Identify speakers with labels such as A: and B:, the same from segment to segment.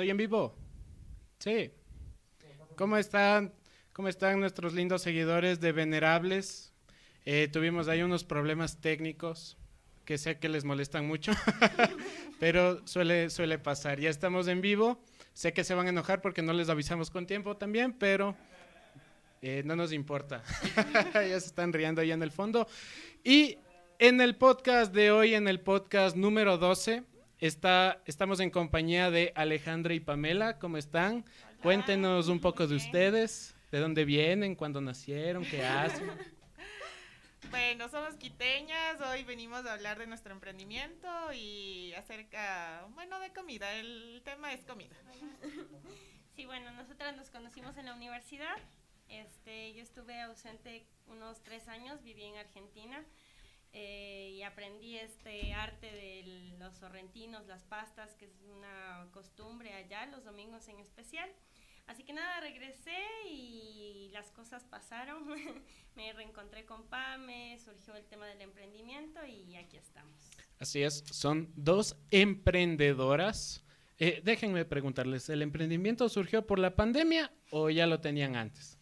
A: ¿Estoy en vivo? Sí. ¿Cómo están? ¿Cómo están nuestros lindos seguidores de Venerables? Eh, tuvimos ahí unos problemas técnicos que sé que les molestan mucho, pero suele, suele pasar. Ya estamos en vivo. Sé que se van a enojar porque no les avisamos con tiempo también, pero eh, no nos importa. ya se están riendo ahí en el fondo. Y en el podcast de hoy, en el podcast número 12, está, estamos en compañía de Alejandra y Pamela. ¿Cómo están? Cuéntenos un poco de ustedes, de dónde vienen, cuándo nacieron, qué hacen.
B: Bueno, somos quiteñas, hoy venimos a hablar de nuestro emprendimiento y acerca, bueno, de comida, el tema es comida.
C: Sí, bueno, nosotras nos conocimos en la universidad, este, yo estuve ausente unos tres años, viví en Argentina eh, y aprendí este arte de los sorrentinos, las pastas, que es una costumbre allá, los domingos en especial. Así que nada, regresé y las cosas pasaron. Me reencontré con Pame, surgió el tema del emprendimiento y aquí estamos.
A: Así es, son dos emprendedoras. Eh, déjenme preguntarles, ¿el emprendimiento surgió por la pandemia o ya lo tenían antes?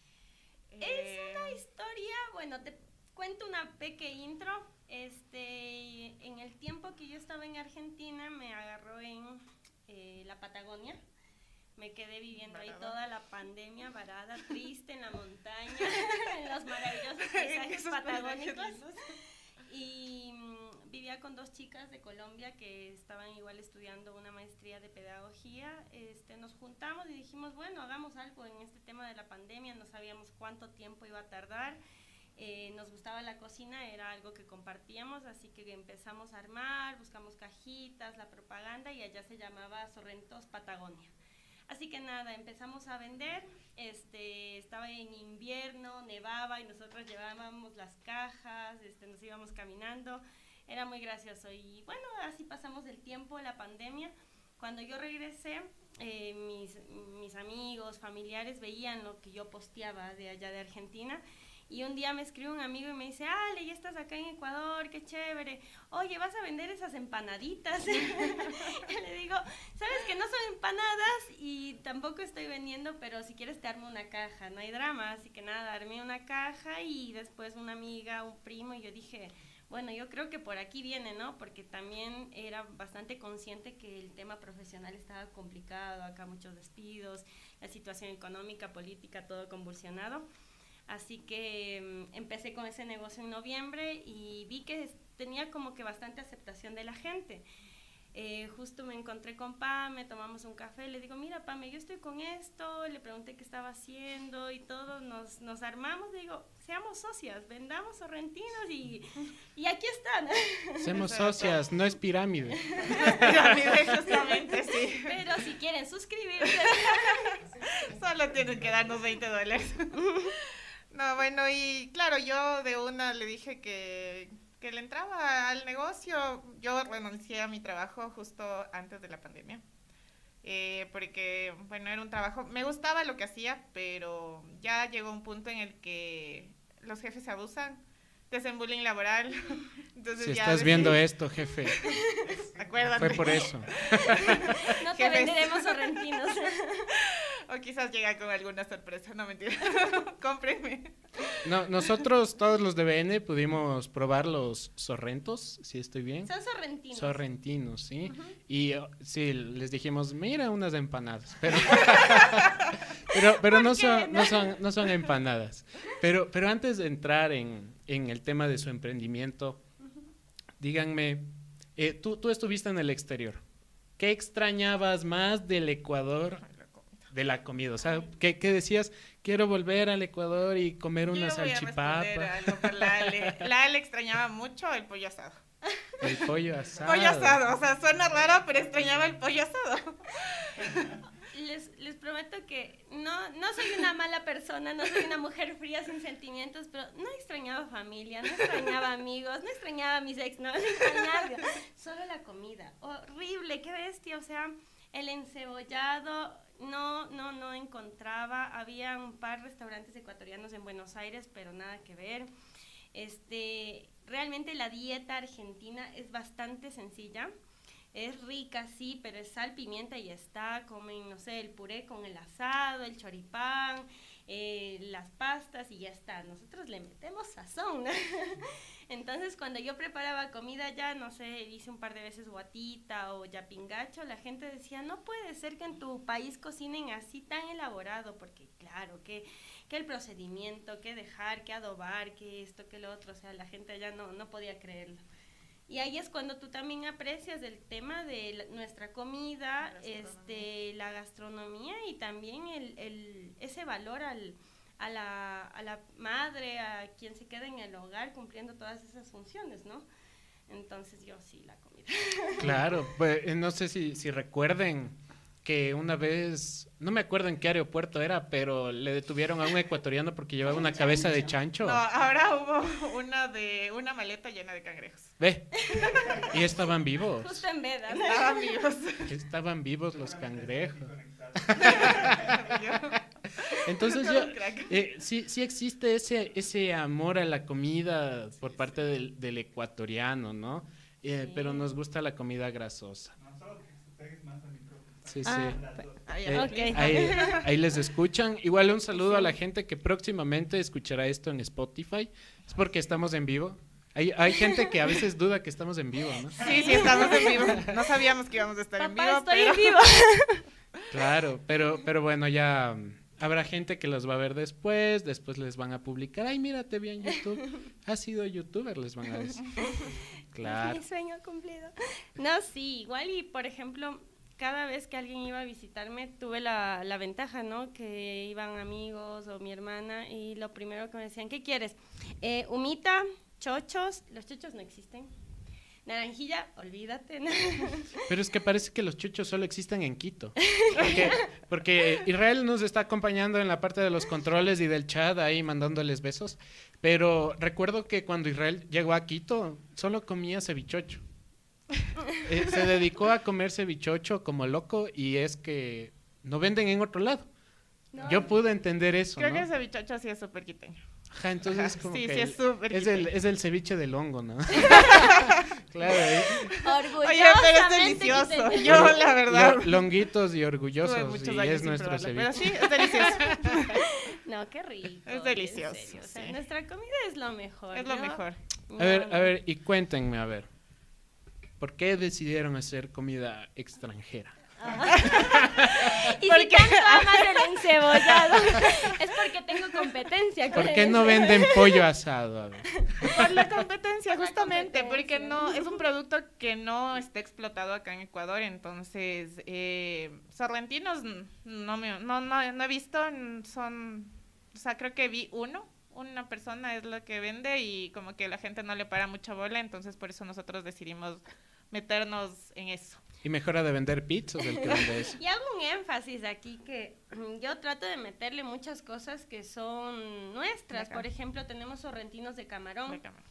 C: Es una historia, bueno, te cuento una pequeña intro. Este, en el tiempo que yo estaba en Argentina me agarró en eh, la Patagonia me quedé viviendo ahí toda la pandemia varada, triste en la montaña, en los maravillosos paisajes patagónicos. Y mm, vivía con dos chicas de Colombia que estaban igual estudiando una maestría de pedagogía. Este, nos juntamos y dijimos, bueno, hagamos algo en este tema de la pandemia, no sabíamos cuánto tiempo iba a tardar. Eh, nos gustaba la cocina, era algo que compartíamos, así que empezamos a armar, buscamos cajitas, la propaganda y allá se llamaba Sorrentos Patagonia. Así que nada, empezamos a vender. Este, estaba en invierno, nevaba y nosotros llevábamos las cajas, este, nos íbamos caminando. Era muy gracioso. Y bueno, así pasamos el tiempo, la pandemia. Cuando yo regresé, eh, mis, mis amigos, familiares veían lo que yo posteaba de allá de Argentina y un día me escribe un amigo y me dice, Ale, ya estás acá en Ecuador, qué chévere. Oye, ¿vas a vender esas empanaditas? y le digo, sabes que no son empanadas y tampoco estoy vendiendo, pero si quieres te armo una caja, no hay drama. Así que nada, armé una caja y después una amiga, un primo, y yo dije, bueno, yo creo que por aquí viene, ¿no? Porque también era bastante consciente que el tema profesional estaba complicado, acá muchos despidos, la situación económica, política, todo convulsionado. Así que mm, empecé con ese negocio en noviembre y vi que tenía como que bastante aceptación de la gente. Eh, justo me encontré con Pame, tomamos un café, le digo, mira Pame, yo estoy con esto, le pregunté qué estaba haciendo y todos nos, nos armamos, digo, seamos socias, vendamos sorrentinos y, y aquí están.
A: Seamos socias, no es pirámide.
B: pirámide, justamente, sí.
C: Pero si quieren suscribirse,
B: solo tienen que darnos 20 dólares. No, bueno, y claro, yo de una le dije que, que le entraba al negocio. Yo renuncié a mi trabajo justo antes de la pandemia. Eh, porque, bueno, era un trabajo, me gustaba lo que hacía, pero ya llegó un punto en el que los jefes se abusan te hacen bullying laboral.
A: Entonces si estás viendo esto, jefe.
B: Acuérdate.
A: Fue por eso.
C: no te venderemos sorrentinos.
B: O quizás llega con alguna sorpresa, no mentira. Cómprenme.
A: No, nosotros, todos los de BN, pudimos probar los sorrentos, si estoy bien.
C: Son sorrentinos.
A: Sorrentinos, sí. Y oh, sí, les dijimos, mira unas empanadas. Pero, pero, pero no, son, no, son, no son empanadas. Pero, pero antes de entrar en, en el tema de su emprendimiento, díganme, eh, tú, tú estuviste en el exterior. ¿Qué extrañabas más del Ecuador de la comida. O sea, ¿qué, decías? Quiero volver al Ecuador y comer una salchipapa.
B: La Ale. la Ale extrañaba mucho el pollo asado.
A: El pollo asado.
B: Pollo asado, o sea, suena raro, pero extrañaba el pollo asado.
C: Les, les prometo que no, no soy una mala persona, no soy una mujer fría sin sentimientos, pero no extrañaba familia, no extrañaba amigos, no extrañaba a mis ex, no, no extrañaba. Solo la comida. Horrible, qué bestia, o sea, el encebollado, no, no, no encontraba. Había un par de restaurantes ecuatorianos en Buenos Aires, pero nada que ver. Este, realmente la dieta argentina es bastante sencilla. es rica, sí, pero es sal, pimienta y está. Comen, no sé, el puré con el asado, el choripán, eh, las pastas y ya está. Nosotros le metemos sazón. Entonces, cuando yo preparaba comida ya, no sé, hice un par de veces guatita o yapingacho, la gente decía, no puede ser que en tu país cocinen así tan elaborado, porque claro, que, que el procedimiento, que dejar, que adobar, que esto, que lo otro, o sea, la gente ya no, no podía creerlo. Y ahí es cuando tú también aprecias el tema de nuestra comida, este, gastronomía y también el, el, ese valor al, a, la, a la madre, a quien se queda en el hogar cumpliendo todas esas funciones, ¿no? Entonces yo sí, la comida.
A: Claro, pues eh, no sé si, si recuerden que una vez, no me acuerdo en qué aeropuerto era, pero le detuvieron a un ecuatoriano porque llevaba una cabeza de chancho.
B: No, ahora hubo una de una maleta llena de cangrejos.
A: Ve. Y estaban vivos.
C: Justo en veda.
B: Estaban vivos.
A: Estaban vivos los cangrejos. Entonces yo, eh, sí, sí existe ese, ese amor a la comida por parte del, del ecuatoriano, ¿no? Eh, sí. Pero nos gusta la comida grasosa. Sí, sí.
C: Ah,
A: Eh,
C: okay.
A: ahí, ahí les escuchan. Igual un saludo a la gente que próximamente escuchará esto en Spotify. Es porque estamos en vivo. Hay, hay gente que a veces duda que estamos en vivo, ¿no?
B: Sí, sí, estamos en vivo. No sabíamos que íbamos a estar en vivo,
C: estoy
B: pero...
C: en vivo.
A: Claro, pero, pero bueno, ya mm, habrá gente que los va a ver después, después les van a publicar, ay, mírate bien YouTube, has sido youtuber, les van a decir. Claro.
C: Mi sueño cumplido. No, sí, igual y por ejemplo, cada vez que alguien iba a visitarme tuve la, la ventaja, ¿no? Que iban amigos o mi hermana y lo primero que me decían, ¿qué quieres? Eh, humita, chochos, los chochos no existen. Naranjilla, olvídate.
A: Pero es que parece que los chuchos solo existen en Quito. Porque, porque Israel nos está acompañando en la parte de los controles y del chat ahí mandándoles besos. Pero recuerdo que cuando Israel llegó a Quito, solo comía cevichocho. Eh, se dedicó a comer cevichocho como loco y es que no venden en otro lado.
C: No.
A: Yo pude entender eso,
B: Creo
A: ¿no?
B: que ese bichocho sí es súper quiteño.
A: Ajá, entonces como
B: Sí,
A: que
B: sí, es súper
A: es el, es el ceviche del hongo, ¿no? claro, ¿eh?
C: Orgullosamente
B: Oye, pero es delicioso.
C: quiteño.
B: Yo, la verdad,
A: Lo- longuitos y orgullosos y es nuestro
B: probarla,
A: ceviche.
B: Pero sí, es delicioso.
C: No, qué rico.
B: Es
C: en
B: delicioso,
C: serio, o sea,
B: sí.
C: nuestra comida es lo mejor.
B: Es lo
C: Yo-
B: mejor.
A: A ver,
C: no,
A: a ver, y cuéntenme, a ver. ¿Por qué decidieron hacer comida extranjera?
C: Y si
B: Porque-
C: tanto amas el encebollado, es porque tengo competencia con
A: ¿Por qué no venden pollo asado? A ver.
B: Por la competencia,
C: Por la
B: justamente,
C: competencia.
B: porque no es un producto que no está explotado acá en Ecuador, entonces eh, sorrentinos no, me, no, no, no he visto, son, o sea, creo que vi uno, una persona es la que vende y como que la gente no le para mucha bola, entonces por eso nosotros decidimos meternos en eso.
A: Y mejora de vender pizzas el que vende eso.
C: Y hago un énfasis aquí que mm, yo trato de meterle muchas cosas que son nuestras. Por ejemplo, tenemos sorrentinos de camarón.
B: De cámara.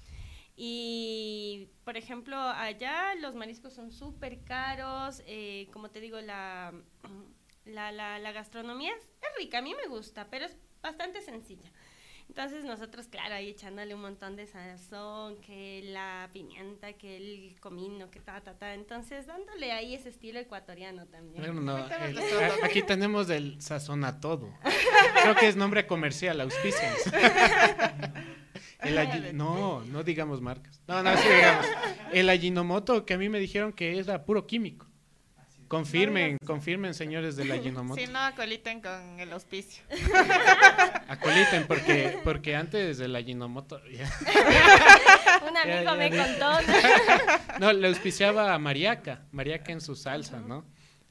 C: Y, por ejemplo, allá los mariscos son súper caros. eh, como te digo, la, la, la, la gastronomía es, es rica, a mí me gusta, pero es bastante sencilla. Entonces nosotros, claro, ahí echándole un montón de sazón, que la pimienta, que el comino, que ta, ta, ta. Entonces dándole ahí ese estilo ecuatoriano también.
A: No, el- a- aquí tenemos el sazón a todo. Creo que es nombre comercial, auspicios. El no, no digamos marcas. No, no, sí digamos. El Ajinomoto que a mí me dijeron que era puro químico. Confirmen, confirmen, señores del Ajinomoto.
B: Si no, acoliten con el auspicio.
A: Acoliten, porque, porque antes del Ajinomoto. ya.
C: Un
A: Ya,
C: amigo
A: ya
C: me contó.
A: No, le auspiciaba a Mariaca, Mariaca en su salsa, ¿no?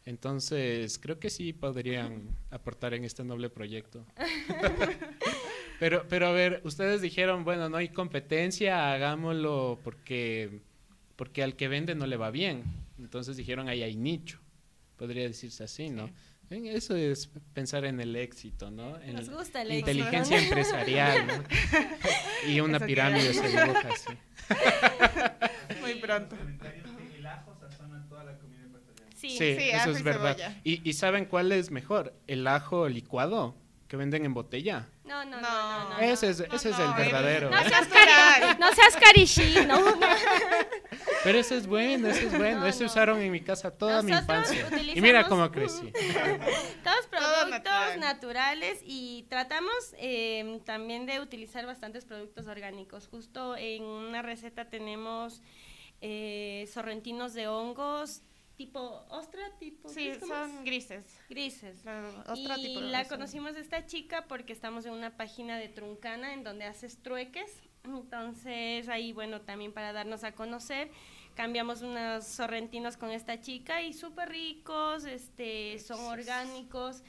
A: Entonces, creo que sí podrían aportar en este noble proyecto. pero, pero a ver, ustedes dijeron, bueno, no hay competencia, hagámoslo porque, porque al que vende no le va bien. Entonces dijeron, ahí hay nicho. Podría decirse así, ¿no? Eso es pensar en el éxito, ¿no? En
C: Nos gusta el éxito.
A: inteligencia empresarial, ¿no? Y una
B: Eso
A: pirámide se dibuja así.
B: Muy pronto.
D: El ajo sazona toda la comida ecuatoriana.
C: Sí,
A: Sí,
B: Sí,
A: eso es verdad. ¿Y, y saben cuál es mejor? El ajo licuado que venden en botella.
C: No, no, no,
B: No.
C: no. no,
A: Ese es,
B: No,
A: ese es
B: no,
A: el verdadero.
C: No seas, cari no seas carichino. no.
A: Pero ese es bueno, ese es bueno.
C: No,
A: ese
C: no.
A: usaron en mi casa toda mi infancia. Y mira cómo crecí.
C: Todos productos
B: natural.
C: naturales y tratamos eh, también de utilizar bastantes productos orgánicos. Justo en una receta tenemos eh, sorrentinos de hongos tipo ostra, tipo
B: Sí, son grises.
C: grises.
B: La ostra
C: y
B: tipo
C: la conocimos de esta chica porque estamos en una página de Truncana en donde haces trueques. Entonces ahí, bueno, también para darnos a conocer, cambiamos unos sorrentinos con esta chica y súper ricos, este, son orgánicos.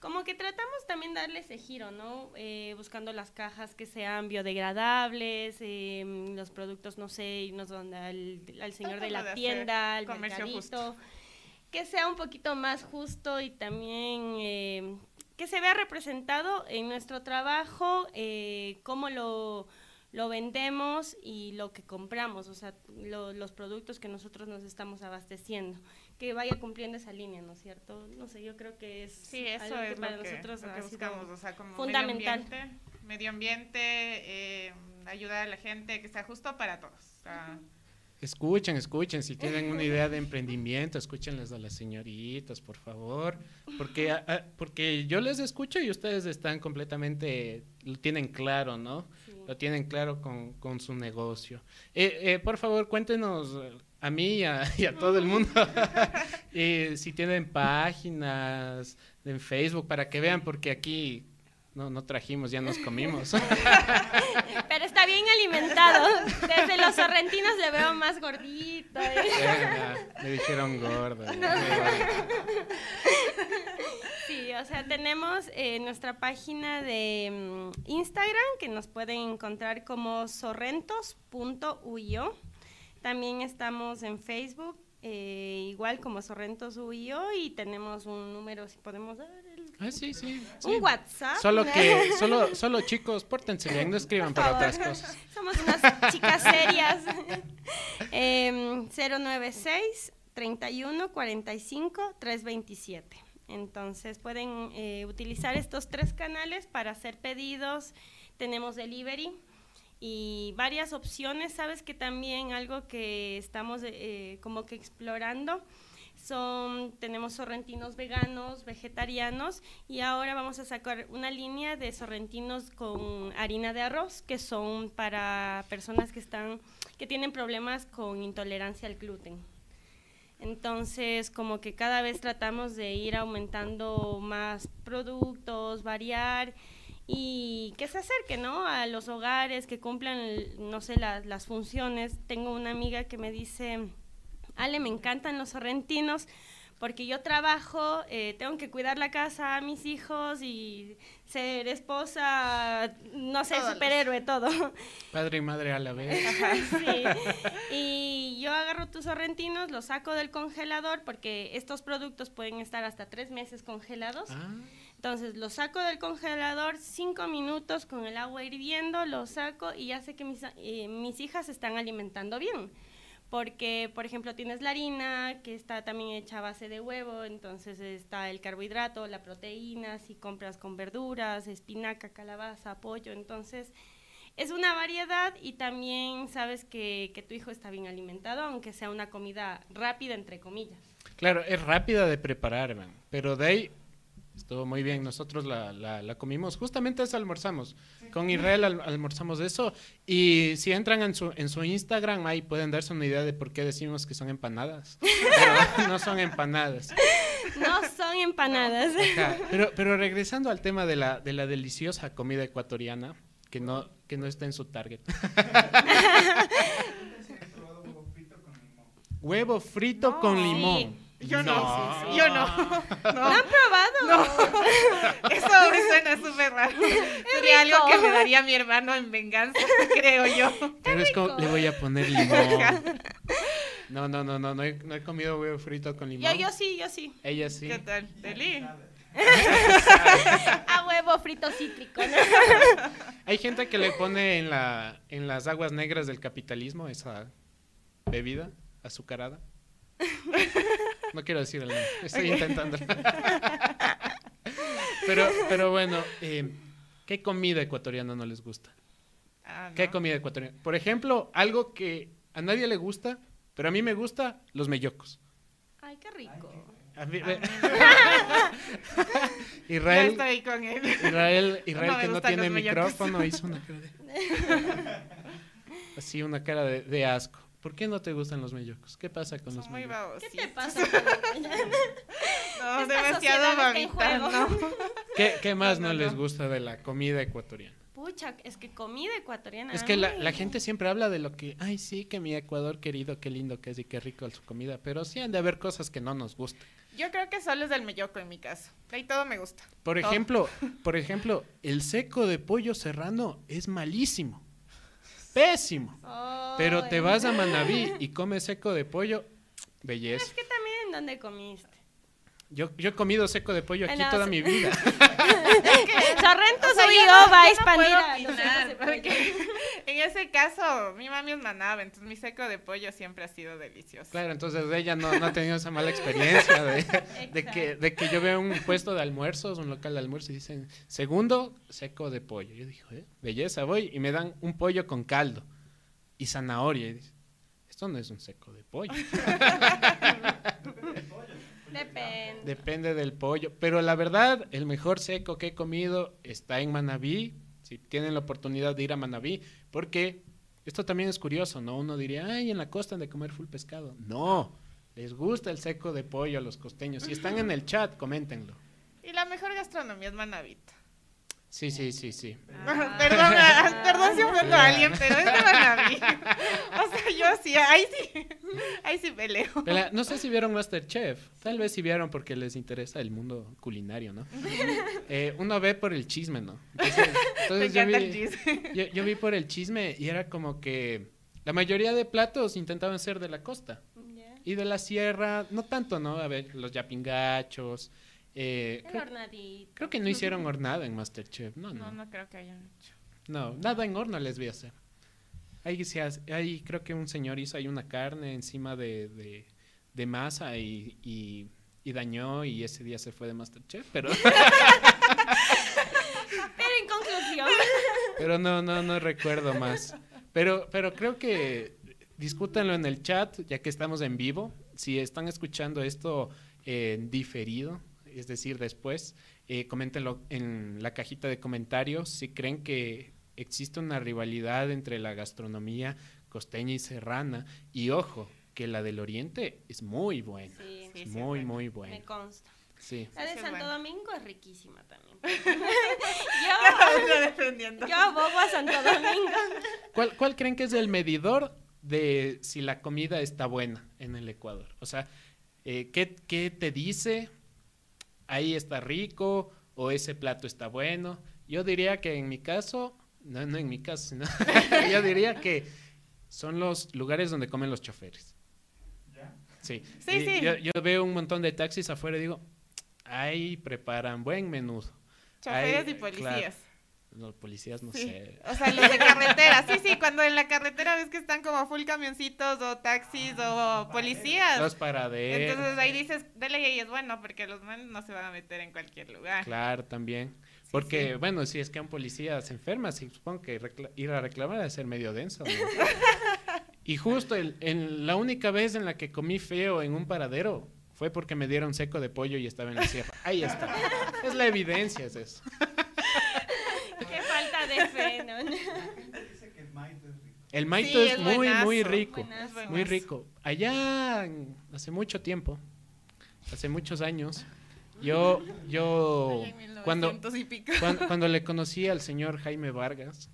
C: Como que tratamos también darle ese giro, ¿no? Eh, buscando las cajas que sean biodegradables, em, los productos, no sé, irnos donde al, al señor de la tienda, al mercadito
B: justo.
C: que sea un poquito más justo y también eh, que se vea representado en nuestro trabajo eh, cómo lo, lo vendemos y lo que compramos, o sea, lo- los productos que nosotros nos estamos abasteciendo, que vaya cumpliendo esa línea, ¿no es cierto? No sé, yo creo que es
B: Sí, eso
C: algo que
B: es
C: para
B: lo que,
C: nosotros
B: lo que
C: ha sido
B: buscamos, o sea, como
C: fundamental.
B: medio ambiente, medio ambiente eh, ayudar a la gente que sea justo para todos. o sea,
A: Escuchen, escuchen, si tienen una idea de emprendimiento, escúchenles a las señoritas, por favor, porque, a- a- porque yo les escucho y ustedes están completamente, lo tienen claro, ¿no?
C: Sí.
A: Lo tienen claro con, con su negocio. Eh, eh, por favor, cuéntenos a mí y a, y a todo el mundo eh, si tienen páginas en Facebook para que vean, porque aquí no, no trajimos, ya nos comimos.
C: Pero está bien alimentado. Desde los sorrentinos le veo más gordito. ¿eh?
A: Me dijeron gordo.
C: Sí, o sea, tenemos eh, nuestra página de mm, Instagram que nos pueden encontrar como sorrentos.uyo. También estamos en Facebook, eh, igual como sorrentos.uyo y tenemos un número, si podemos dar, el-
A: Ah, sí, sí. sí.
C: un WhatsApp.
A: Solo que, solo, solo chicos, pórtense bien, no escriban para otras cosas.
C: Somos unas chicas serias. Em, 096 31 45 327. Entonces pueden eh, utilizar estos tres canales para hacer pedidos. Tenemos delivery y varias opciones. Sabes que también algo que estamos eh, como que explorando son tenemos sorrentinos veganos, vegetarianos y ahora vamos a sacar una línea de sorrentinos con harina de arroz que son para personas que están que tienen problemas con intolerancia al gluten. Entonces, como que cada vez tratamos de ir aumentando más productos, variar y que se acerque, ¿no? A los hogares, que cumplan, no sé, las, las funciones. Tengo una amiga que me dice, Ale, me encantan los sorrentinos porque yo trabajo, eh, tengo que cuidar la casa a mis hijos y ser esposa, no sé,
B: Todos los-
C: superhéroe, todo.
A: Padre y madre a la vez.
C: Sí. Y yo agarro tus sorrentinos, los saco del congelador porque estos productos pueden estar hasta tres meses congelados.
A: Ah,
C: Entonces los saco del congelador cinco minutos con el agua hirviendo, los saco y ya sé que mis, eh, mis hijas están alimentando bien. Porque, por ejemplo, tienes la harina que está también hecha a base de huevo, entonces está el carbohidrato, la proteína, si compras con verduras, espinaca, calabaza, pollo, entonces es una variedad y también sabes que, que tu hijo está bien alimentado, aunque sea una comida rápida, entre comillas.
A: claro, es rápida de preparar, pero de ahí estuvo muy bien. Nosotros la, la, la comimos, justamente eso almorzamos. Con Israel al- almorzamos eso. Y si entran en su, en su Instagram, ahí pueden darse una idea de por qué decimos que son empanadas. Pero no son empanadas.
C: No son empanadas.
A: Ajá, Pero, pero regresando al tema de la, de la deliciosa comida ecuatoriana, que no, que no está en su target.
D: huevo frito con limón.
A: Huevo frito
B: No.
A: con
C: Sí.
A: limón.
B: Yo no,
C: Sí, sí, sí.
B: yo no.
C: ¿Lo
B: no.
C: han probado?
B: Eso me suena súper raro. Sería algo que me daría mi hermano en venganza, creo yo.
A: Pero es como, le voy a poner limón. No, no, no, no, no he, no he comido huevo frito con limón.
C: Yo, yo sí, yo sí.
A: Ella sí.
B: ¿Qué tal? Deli.
C: A huevo frito cítrico. ¿no?
A: Hay gente que le pone en, la, en las aguas negras del capitalismo esa bebida azucarada. No quiero decir el nombre, estoy intentando. pero, pero bueno, eh, ¿qué comida ecuatoriana no les gusta?
B: Ah,
A: ¿Qué comida ecuatoriana? Por ejemplo, algo que a nadie le gusta, Pero a mí me gusta los mellocos.
C: Ay, qué rico.
A: A mí-
B: Yo
A: Israel,
B: estoy con él.
A: Israel, Israel
B: No
A: que no tiene micrófono hizo una cara de... Así una cara de, de asco. ¿Por qué no te gustan los mellocos? ¿Qué pasa con los
B: muy
A: mellocos?
B: babositos.
C: ¿Qué te pasa? con mañana?
B: No,
C: Esta
B: demasiado babita.
A: ¿Qué, qué más no,
B: No, no,
A: les gusta de la comida ecuatoriana?
C: Pucha, es que comida ecuatoriana.
A: Es que la, gente siempre habla de lo que, ay, sí, que mi Ecuador querido, qué lindo que es y qué rico su comida, pero sí han de haber cosas que no nos gustan.
B: Yo creo que solo es del melloco en mi caso. De ahí todo me gusta.
A: Por
B: Todo.
A: ejemplo, por ejemplo, el seco de pollo serrano es malísimo. Pésimo. Pero te vas a Manabí y comes seco de pollo, belleza.
C: Es que también, ¿dónde comiste?
A: Yo, yo he comido seco de pollo aquí toda mi vida.
C: Sorrento
B: O sea,
C: soy
B: yo
C: yo,
B: no-
C: va a
B: no
C: expandir
B: puedo opinar, en ese caso, mi mami es manaba, entonces mi seco de pollo siempre ha sido delicioso.
A: Claro, entonces ella no, no ha tenido esa mala experiencia de, de que, de que yo veo un puesto de almuerzos, un local de almuerzo y dicen, segundo, seco de pollo. Yo digo, "Eh, belleza, voy y me dan un pollo con caldo y zanahoria. Y dice, esto no es un seco de pollo.
C: Depende.
A: Depende del pollo. Pero la verdad, el mejor seco que he comido está en Manabí. Si tienen la oportunidad de ir a Manabí, porque esto también es curioso, ¿no? Uno diría, ay, en la costa han de comer full pescado. No, les gusta el seco de pollo a los costeños. Si están en el chat, coméntenlo.
B: Y la mejor gastronomía es manavita.
A: Sí, sí, sí, sí.
C: Ah.
B: perdón, perdón si ofendo a alguien, pero es de Manaví. O sea, yo sí, ahí sí, ahí sí peleo.
A: Pero, no sé si vieron Masterchef. Tal vez si vieron porque les interesa el mundo culinario, ¿no? Eh, uno ve por el chisme, ¿no? Entonces, yo, vi,
B: el chisme.
A: yo, yo vi por el chisme y era como que la mayoría de platos intentaban ser de la costa. Y de la sierra, no tanto, ¿no? A ver, los yapingachos. Eh, creo, que no hicieron hornada en Masterchef. No,
B: No,
A: no.
B: no creo que hayan hecho.
A: No, nada en horno les vi hacer. Ahí, se hace- ahí creo que un señor hizo ahí una carne encima de, de, de masa y, y, y dañó y ese día se fue de Masterchef, pero,
C: Pero en conclusión,
A: pero no, no, no recuerdo más. Pero, pero creo que discútanlo en el chat, ya que estamos en vivo. Si están escuchando esto en diferido, es decir, después, eh, coméntenlo en la cajita de comentarios si creen que existe una rivalidad entre la gastronomía costeña y serrana. Y ojo, que la del oriente es muy buena.
C: sí,
B: Sí,
A: es
B: sí,
A: muy, muy
C: me
A: buena.
C: consta.
A: Sí.
C: La de Santo. Domingo es riquísima también. Yo,
B: defendiendo.
C: yo abogo a Santo Domingo.
A: ¿Cuál, ¿Cuál creen que es el medidor de si la comida está buena en el Ecuador? O sea, eh, ¿qué, qué te dice? Ahí está rico o ese plato está bueno. Yo diría que en mi caso, no, no en mi caso, sino yo diría que son los lugares donde comen los choferes.
D: ¿Ya?
A: Sí,
B: Sí,
A: Y
B: sí.
A: Yo, yo veo un montón de taxis afuera y digo, ahí preparan buen menudo.
B: Choferes
A: Ahí,
B: y policías.
A: Los policías no
B: Sí.
A: sé.
B: O sea, los de carretera. Sí, sí, cuando en la carretera ves que están como full camioncitos o taxis o policías.
A: Los paraderos.
B: Entonces ahí dices, dale y es bueno porque los manes no se van a meter en cualquier lugar.
A: Claro, también. Porque,
B: sí.
A: bueno, si es que un policía se enferma, sí, supongo que ir a reclamar debe ser medio denso. ¿no? y justo el- en la única vez en la que comí feo en un paradero fue porque me dieron seco de pollo y estaba en la sierra. Ahí está. Es la evidencia, es eso.
D: El maíz es rico.
A: El maito
B: Sí,
A: es,
B: es
A: muy, muy rico.
C: buenazo.
A: Muy rico. Allá, hace mucho tiempo, hace muchos años, yo, yo,
B: Allá en
A: cuando,
B: 1900 y pico.
A: Cuando, cuando le conocí al señor Jaime Vargas,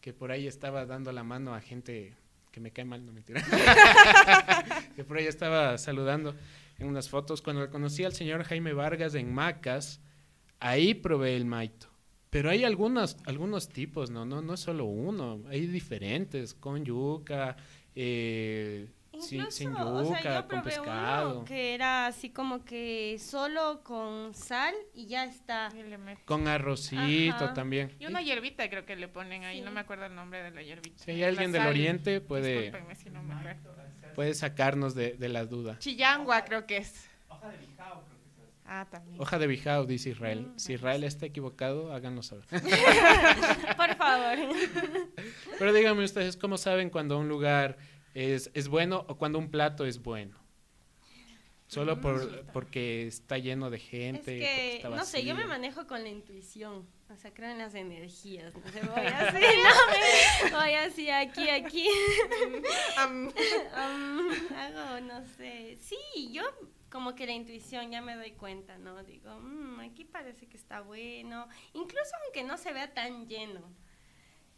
A: que por ahí estaba dando la mano a gente que me cae mal, no mentira. que por ahí estaba saludando en unas fotos. Cuando le conocí al señor Jaime Vargas en Macas, ahí probé el maito. Pero hay algunos, algunos tipos, ¿no? No, no es solo uno, hay diferentes, con yuca, eh, sin, sin
C: o sea,
A: yuca,
C: yo
A: con
C: probé
A: pescado,
C: uno que era así como que solo con sal y ya está.
B: Y
A: con arrocito
C: Ajá.
A: también.
B: Y una hierbita creo que le ponen ahí,
C: Sí.
B: no me acuerdo el nombre de la hierbita.
A: Si hay alguien del oriente, puede,
B: Discúlpenme si no me acuerdo.
A: puede sacarnos de, de la duda.
B: Chillangua creo que es.
D: Hoja de bijao creo que se hace.
B: Ah, también.
A: Hoja de bijao, dice Israel.
C: Mm,
A: Si Israel está equivocado, háganlo saber.
C: Por favor.
A: Pero díganme ustedes, ¿cómo saben cuando un lugar es, es bueno o cuando un plato es bueno. Solo por, porque está lleno de
C: Es
A: gente. porque
C: que,
A: está
C: no sé, yo me manejo con la intuición. O sea, creo en las energías. No sé, voy así, no, me- voy así, aquí, aquí. Um, hago, no sé. Sí, yo como que la intuición ya me doy cuenta, ¿no? Digo, "Mm, aquí parece que está bueno. Incluso aunque no se vea tan lleno.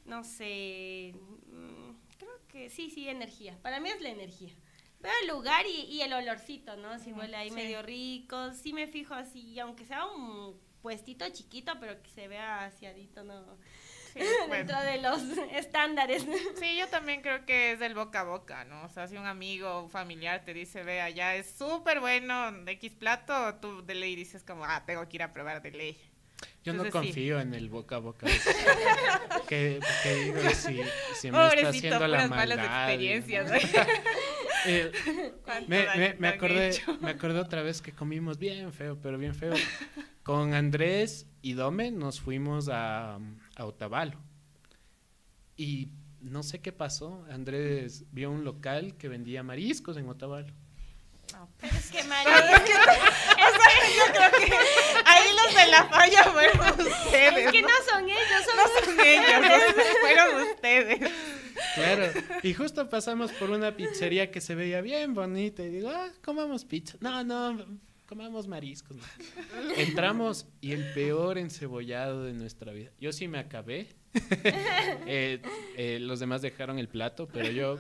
C: No sé. mm, creo que sí, sí, energía. Para mí es la energía. Veo el lugar y, y el olorcito, ¿no? Si huele ahí
B: sí.
C: medio rico. Sí me fijo así, aunque sea un puestito chiquito, pero que se vea aseadito, ¿no?
B: Sí, bueno.
C: Dentro de los estándares.
B: Sí, yo también creo que es del boca a boca, ¿no? O sea, si un amigo o familiar te dice, ve, allá es súper bueno de X plato, tú de ley dices como, ah, tengo que ir a probar de ley.
A: Yo no
B: sí.
A: confío en el boca a boca. que, que digo, si, si me está
B: Pobrecito,
A: haciendo la
B: puras malas
A: maldad.
B: experiencias.
A: Eh,
B: ¿Cuánto
A: me, acordé, me acordé otra vez que comimos bien feo, pero bien feo. Con Andrés y Dome nos fuimos a, a Otavalo. Y no sé qué pasó. Andrés vio un local que vendía mariscos en Otavalo.
C: Pero es que María,
B: Yo creo que ahí los de la falla fueron ustedes.
C: es que no son ellos, son
B: no son ellos, fueron ustedes.
A: Claro. Y justo pasamos por una pizzería que se veía bien bonita. Y digo, ah, comamos pizza. No, no, comamos mariscos. no. Entramos y el peor encebollado de nuestra vida. Yo sí me acabé. Eh, eh, los demás dejaron el plato, pero yo,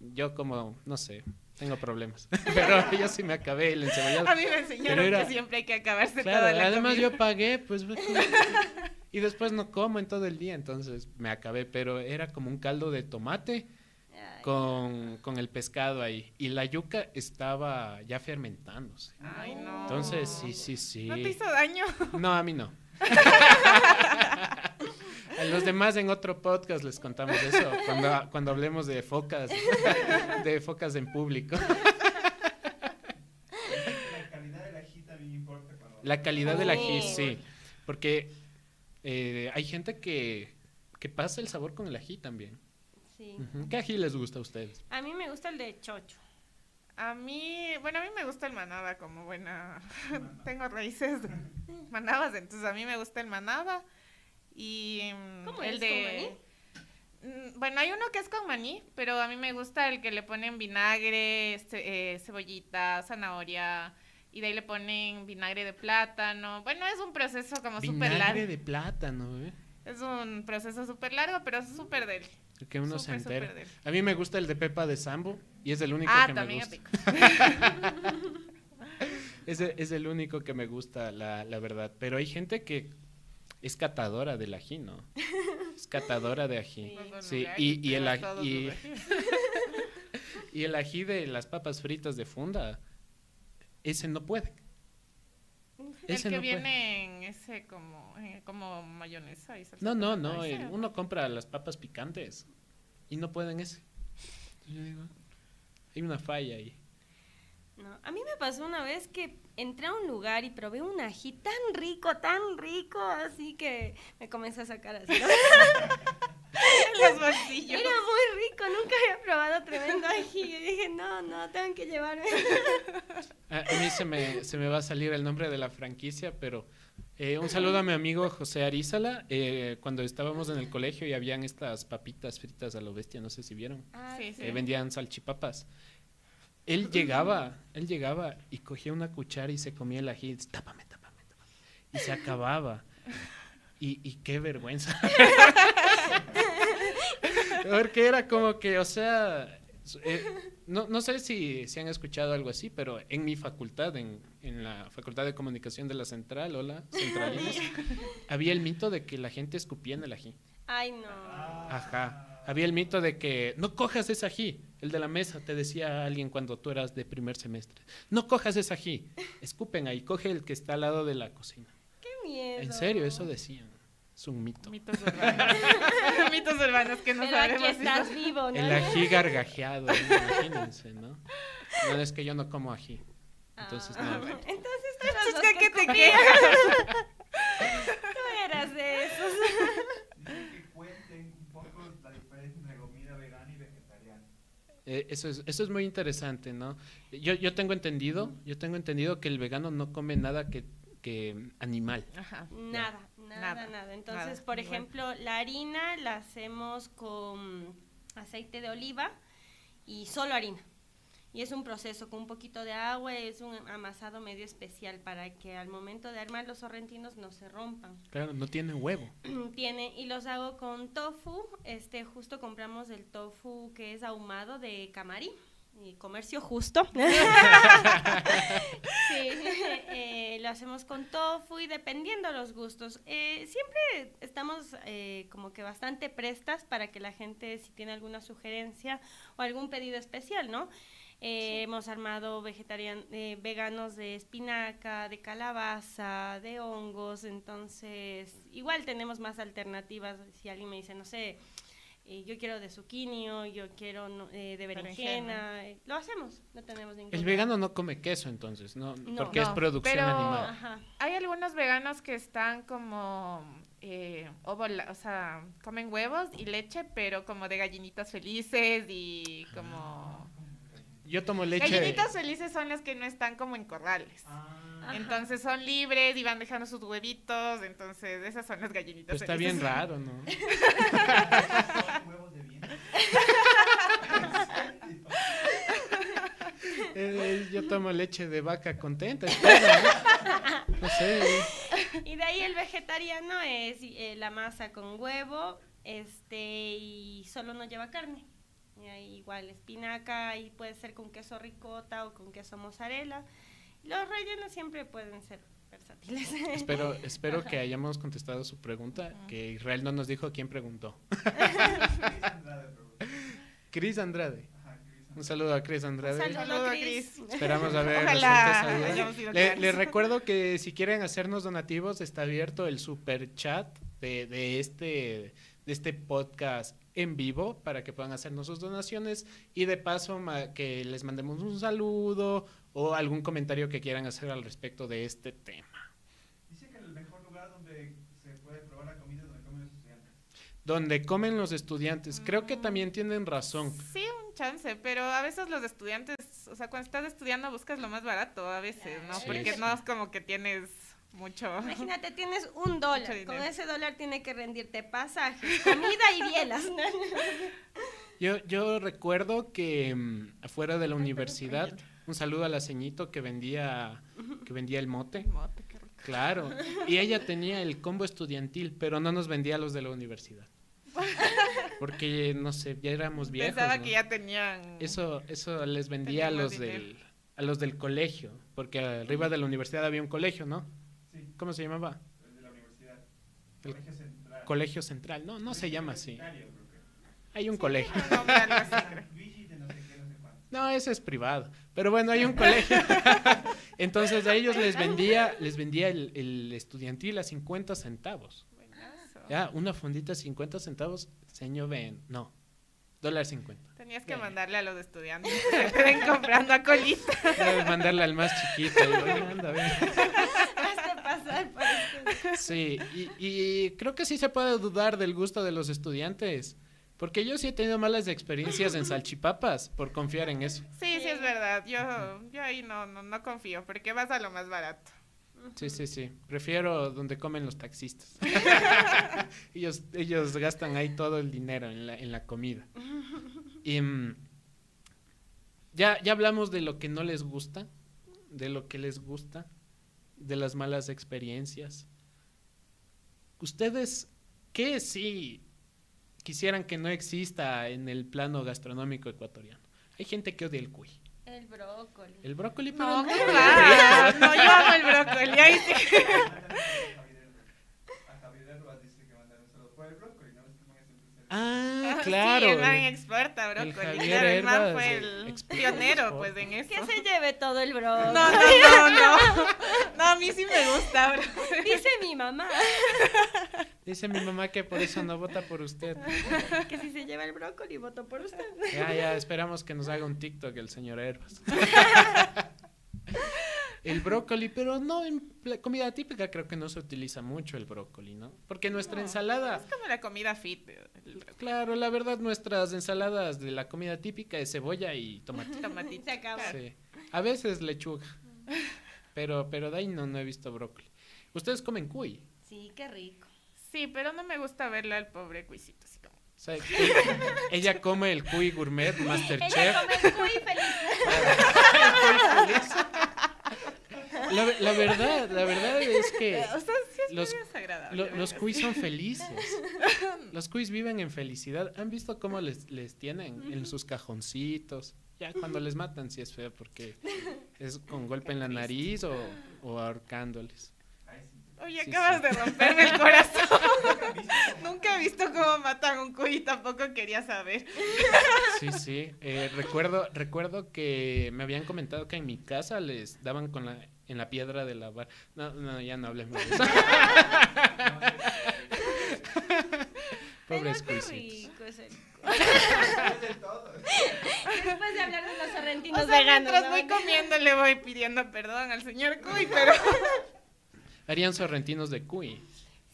A: yo como, no sé, tengo problemas. Pero yo sí me acabé el encebollado.
B: A mí me enseñaron
A: era-
B: que siempre hay que acabarse
A: Claro,
B: toda la
A: además
B: comida.
A: yo pagué, pues. Y después no como en todo el día, entonces me acabé, pero era como un caldo de tomate con, con el pescado ahí. Y la yuca estaba ya fermentándose.
B: Ay, no.
A: Entonces, sí, sí, sí.
B: ¿No te hizo daño?
A: No, a mí no. A los demás en otro podcast les contamos eso, cuando, cuando hablemos de focas, de focas en público.
D: La calidad del ají también importa cuando...
A: La calidad del ají, sí. Porque eh, hay gente que, que pasa el sabor con el ají también.
C: Sí.
A: ¿Qué ají les gusta a ustedes?
C: A mí me gusta el de chocho.
B: A mí, bueno, a mí me gusta el manaba como buena. Tengo raíces manabas, entonces a mí me gusta el manaba. Y mm,
C: ¿Cómo
B: el
C: es,
B: de. Mm, Bueno, hay uno que es con maní, pero a mí me gusta el que le ponen vinagre, ce- eh, cebollita, zanahoria. Y de ahí le ponen vinagre de plátano. Bueno, es un proceso como súper
A: Vinagre
B: largo.
A: de plátano, ¿eh?
B: Es un proceso súper largo, pero es súper del.
A: Que uno se entera. A mí me gusta el de pepa de sambo y es el único
B: Ah,
A: que me
B: también
A: gusta. Es, el- es el único que me gusta, la, la verdad. Pero hay gente que es catadora del ají, ¿no? Es catadora de ají.
C: Sí.
A: Y, y el, ají, y el ají de las papas fritas de funda, ese no puede.
B: El que
A: no puede.
B: viene en ese como, eh, como mayonesa y salsa
A: No, no, no. el- uno compra las papas picantes y no pueden ese. Entonces yo digo, hay una falla ahí.
C: No, a mí me pasó una vez que entré a un lugar y probé un ají tan rico, tan rico, así que me comencé a sacar así.
B: los bolsillos.
C: Era muy rico, nunca había probado tremendo ají. Y dije, no, no, tengo que llevarme.
A: A, a mí se me, se me va a salir el nombre de la franquicia, pero eh, un saludo a mi amigo José Arízala. eh, cuando estábamos en el colegio y habían estas papitas fritas a lo bestia, no sé si vieron.
C: Ah,
B: Sí, sí.
A: eh, vendían salchipapas. Él llegaba, él llegaba y cogía una cuchara y se comía el ají. y dice, Tápame, tápame, tápame. Y se acababa. Y, y qué vergüenza. Porque era como que, o sea, eh, no, no sé si, si han escuchado algo así, pero en mi facultad, en, en la Facultad de Comunicación de la Central, hola, centralinos, había el mito de que la gente escupía en el ají.
C: Ay, no.
A: Ajá. Había el mito de que no cojas ese ají. El de la mesa te decía alguien cuando tú eras de primer semestre. No cojas ese ají. Escupen ahí, coge el que está al lado de la cocina.
C: Qué miedo.
A: En serio, eso decían. Es un mito.
B: Mitos urbanos. Mitos urbanos que no
C: Pero aquí
B: sabemos. si
C: vivo, ¿no?
A: El ají gargajeado, imagínense, ¿no? No, es que yo no como ají. Entonces,
C: Ah,
A: no.
C: bueno. Entonces tú eras
B: Chica,
C: que
B: ¿qué te
C: comían.
B: queda?
C: Tú eras de esos.
D: Dicen que cuenten un poco la diferencia entre comida vegana y vegetariana.
A: Eh, eso, es, eso es muy interesante, ¿no? Yo, yo tengo entendido, yo tengo entendido que el vegano no come nada que, que animal.
B: Ajá.
C: Nada, nada,
B: Nada,
C: nada. Entonces,
B: nada,
C: por
B: igual.
C: ejemplo, la harina la hacemos con aceite de oliva y solo harina. Y es un proceso con un poquito de agua, es un amasado medio especial para que al momento de armar los sorrentinos no se rompan.
A: Claro, no tiene huevo.
C: Tiene, y los hago con tofu, este, justo compramos el tofu que es ahumado de Camari, y comercio justo. sí, eh, lo hacemos con tofu y dependiendo los gustos. Eh, siempre estamos eh, como que bastante prestas para que la gente, si tiene alguna sugerencia o algún pedido especial, ¿no? Eh, Hemos armado vegetarian, eh, veganos de espinaca, de calabaza, de hongos, entonces igual tenemos más alternativas. Si alguien me dice, no sé, eh, yo quiero de zucchini o yo quiero no, eh, de
B: Berenjena.
C: berenjena, eh, lo hacemos, no tenemos ningún
A: El vegano no come queso entonces, ¿no?
C: No.
A: porque es producción
B: pero-
A: animal.
C: Ajá.
B: Hay algunos veganos que están como eh, o sea, comen huevos y leche, pero como de gallinitas felices y como...
A: Yo tomo leche.
B: Gallinitas felices son las que no están como en corrales.
D: Ah,
C: Ajá.
B: Entonces son libres y van dejando sus huevitos, entonces esas son las gallinitas
A: Pues está
B: felices.
A: bien raro, ¿no?
D: son huevos de viento.
A: Eh, yo tomo leche de vaca contenta, espero, ¿no? No sé.
C: Y de ahí el vegetariano es eh, la masa con huevo, este, y solo no lleva carne. Y ahí igual espinaca, y puede ser con queso ricota o con queso mozzarella. Los rellenos siempre pueden ser versátiles.
A: Espero, espero que hayamos contestado su pregunta, que Israel no nos dijo quién preguntó.
D: Cris Andrade,
A: Un saludo a Cris Andrade.
C: Saludo,
B: Saludo,
C: Cris.
B: Cris.
A: Esperamos
B: Ojalá
A: duda.
B: hayamos sido
A: Le, les recuerdo que si quieren hacernos donativos, está abierto el super chat de, de este, de este podcast en vivo para que puedan hacernos sus donaciones y de paso que les mandemos un saludo o algún comentario que quieran hacer al respecto de este tema.
D: Dice que el mejor lugar donde se puede probar la comida es donde comen los estudiantes.
A: Donde comen los estudiantes. Creo que también tienen razón.
B: Sí, un chance, pero a veces los estudiantes, o sea, cuando estás estudiando buscas lo más barato a veces, ¿no?
A: Sí,
B: Porque
A: sí.
B: no es como que tienes mucho.
C: Imagínate, tienes un dólar. Con ese dólar tiene que rendirte pasajes, comida y bielas.
A: Yo, yo recuerdo que mm, afuera de la universidad, un saludo a la ceñito que vendía, que vendía el mote.
B: Mote, qué rico.
A: Claro. Y ella tenía el combo estudiantil, pero no nos vendía a los de la universidad. Porque, no sé, ya éramos viejos.
B: Pensaba
A: ¿no?
B: que ya tenían.
A: Eso, eso les vendía a los
B: dinero.
A: del, a los del colegio, porque arriba de la universidad había un colegio, ¿no?
D: Sí,
A: ¿Cómo se llamaba?
D: el de la universidad.
A: El
D: Colegio Central.
A: Colegio Central. No, no se llama así. Hay un colegio.
D: no no
A: ese es privado. Pero bueno, hay un colegio. Entonces a ellos les vendía, les vendía el, el estudiantil a 50 centavos. Ya, una fondita 50 centavos, señor ven, no, dólar 50.
B: Tenías que mandarle a los estudiantes que te ven comprando a colita.
A: Debes mandarle al más chiquito. y, "Oye, anda, ven".
C: Hazte pasar por este-
A: Sí, y, y creo que sí se puede dudar del gusto de los estudiantes. Porque yo sí he tenido malas experiencias en salchipapas por confiar en eso.
B: Sí, sí, es verdad. Yo, yo ahí no, no, no confío, porque vas a lo más barato.
A: Sí, sí, sí. Prefiero donde comen los taxistas. ellos, ellos gastan ahí todo el dinero en la, en la comida. Y, mm, ya, ya hablamos de lo que no les gusta, de lo que les gusta, de las malas experiencias. ¿Ustedes qué sí quisieran que no exista en el plano gastronómico ecuatoriano? Hay gente que odia el cuy.
C: El brócoli.
A: El brócoli, pero
B: No,
A: no.
B: No, yo amo el brócoli. Ahí sí.
D: A Javier Herbas dice que mandar un saludo por el brócoli, ¿no? Es que
A: Ah,
B: Sí,
A: claro.
B: el man experta
A: el
B: brócoli. Claro, el man fue
A: el
B: pionero,
A: en
B: pues, en eso.
C: Que se lleve todo el brócoli.
B: No, no, no, no. No, a mí sí me gusta, bro.
C: Dice mi mamá
A: Dice mi mamá que por eso no vota por usted.
C: que si se lleva el brócoli, voto por usted.
A: Ya, ya, esperamos que nos haga un TikTok el señor Herbas. el brócoli, pero no en pla- comida típica creo que no se utiliza mucho el brócoli, ¿no? Porque nuestra
B: No,
A: ensalada,
B: Es como la comida fit. el
A: claro, la verdad nuestras ensaladas de la comida típica es cebolla y tomate.
B: tomatito.
C: Se.
A: Sí. A veces lechuga. Pero pero de ahí no no he visto brócoli. ¿Ustedes comen cuy?
C: Sí, qué rico.
B: Sí, pero no me gusta verle al pobre cuisito así como.
A: O sea, que- ella come el cuy gourmet, Masterchef.
C: Ella come muy feliz.
A: La, la verdad, la verdad es que
B: O sea, sí es
A: los- lo- los cuis son felices. Los cuis viven en felicidad. ¿Han visto cómo les, les tienen en sus cajoncitos? Ya cuando les matan sí es feo porque es con golpe en la nariz o, o ahorcándoles.
B: Oye,
A: Sí,
B: acabas
A: sí.
B: de romperme el corazón.
D: Nunca he visto cómo-
B: Nunca he visto cómo matan un cuy y tampoco quería saber.
A: Sí, sí. Eh, recuerdo, recuerdo que me habían comentado que en mi casa les daban con la, en la piedra de lavar. No, no, ya no hablemos de eso. Pobres cuisitos.
D: Es.
C: Después de hablar de los
B: O
C: sorrentinos
B: sea,
C: veganos.
B: mientras
C: ¿no?
B: voy comiendo le voy pidiendo perdón al señor cuy, pero
A: Harían sorrentinos de cuy.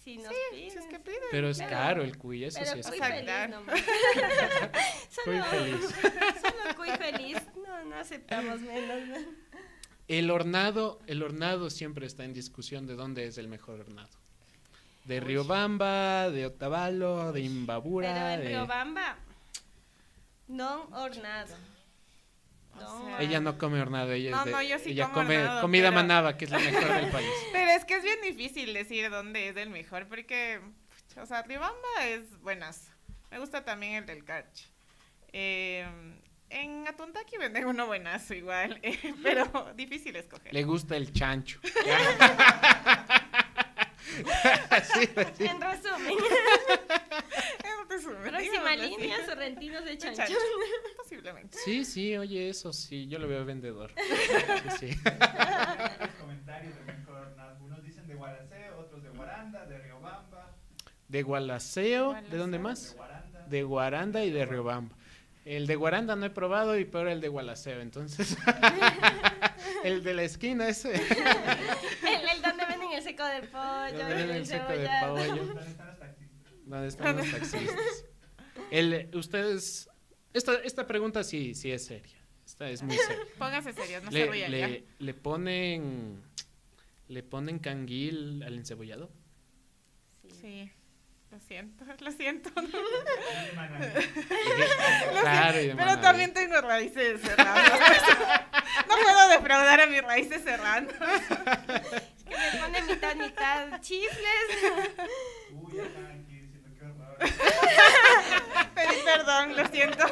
C: Si nos
B: si es
C: piden.
B: que piden.
A: Pero es
C: Pero-
A: caro el cuy, eso
C: Pero
A: sí es
C: cuy
B: O
A: caro.
C: feliz nomás.
A: Cuy
C: Solo,
A: feliz.
C: solo cuy feliz. No, no aceptamos menos. ¿no?
A: El hornado, el hornado siempre está en discusión de dónde es el mejor hornado. De Riobamba, de Otavalo, de Imbabura.
C: Pero en
A: de-
C: Riobamba, no hornado.
B: O
C: No,
B: sea,
A: Ella no come hornado, ella,
B: No,
A: es de-
B: no, yo sí
A: ella
B: como
A: come
B: hornado,
A: comida
B: pero-
A: manaba, que es la mejor del país.
B: Pero es que es bien difícil decir dónde es el mejor, porque, o sea, Ribamba es buenas. Me gusta también el del Carch. Eh, en Atuntaki venden uno buenazo igual, eh, pero difícil escoger.
A: Le gusta el chancho.
C: En resumen,
B: Eh, pues,
C: próxima
B: así.
C: línea, sorrentinos de chancho.
B: chancho. Posiblemente.
A: Sí, sí, oye, eso sí, yo lo veo vendedor. Sí, sí.
D: Los comentarios de mejor hornado. Unos dicen de Gualaceo, otros de Guaranda, de Riobamba,
A: De Gualaceo, ¿de dónde
B: Gualaceo.
D: de
A: más?
D: Guaranda.
A: De Guaranda y de Riobamba. El de Guaranda no he probado y peor el de Gualaceo, entonces. el de la esquina ese.
C: El, el donde venden el seco de pollo,
A: Donde
C: el,
A: venden el seco de pollo.
D: ¿Dónde están los taxistas?
A: ¿Dónde están los taxistas? El, ustedes, esta, esta pregunta sí, sí es seria. Esta es muy seria.
B: Póngase serios, no se
A: le,
B: rían ya.
A: le, le ponen, le ponen canguil al encebollado.
B: Sí, lo siento, lo siento.
A: Claro,
B: Pero también tengo raíces serranas. No puedo defraudar a mis raíces serranas.
C: Que le pone mitad, mitad chifles.
D: Uy, ya están aquí.
B: Pedí perdón, lo siento.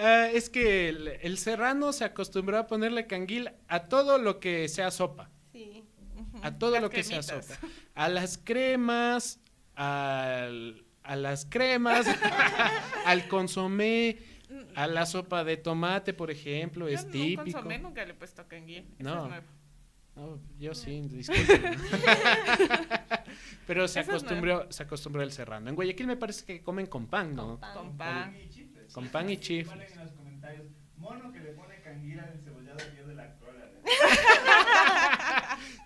A: Ah, es que el, el serrano se acostumbró a ponerle canguil a todo lo que sea sopa.
C: Sí.
A: A todo
B: Las
A: lo que sea sopa. A las cremas, al- a las cremas, al consomé, a la sopa de tomate, por ejemplo,
B: Yo
A: es
B: no
A: típico.
B: consomé, nunca le he puesto canguil.
A: No.
B: es.
A: No, yo sí, disculpen. Pero se
B: Eso
A: acostumbró, se acostumbró el serrano. En Guayaquil me parece que comen con pan, ¿no?
C: Con pan.
B: Con pan.
D: Y chifles.
A: Con pan y
D: Ponen
A: chifles.
D: en los comentarios, mono que le pone canguila al encebollado y yo de la cola.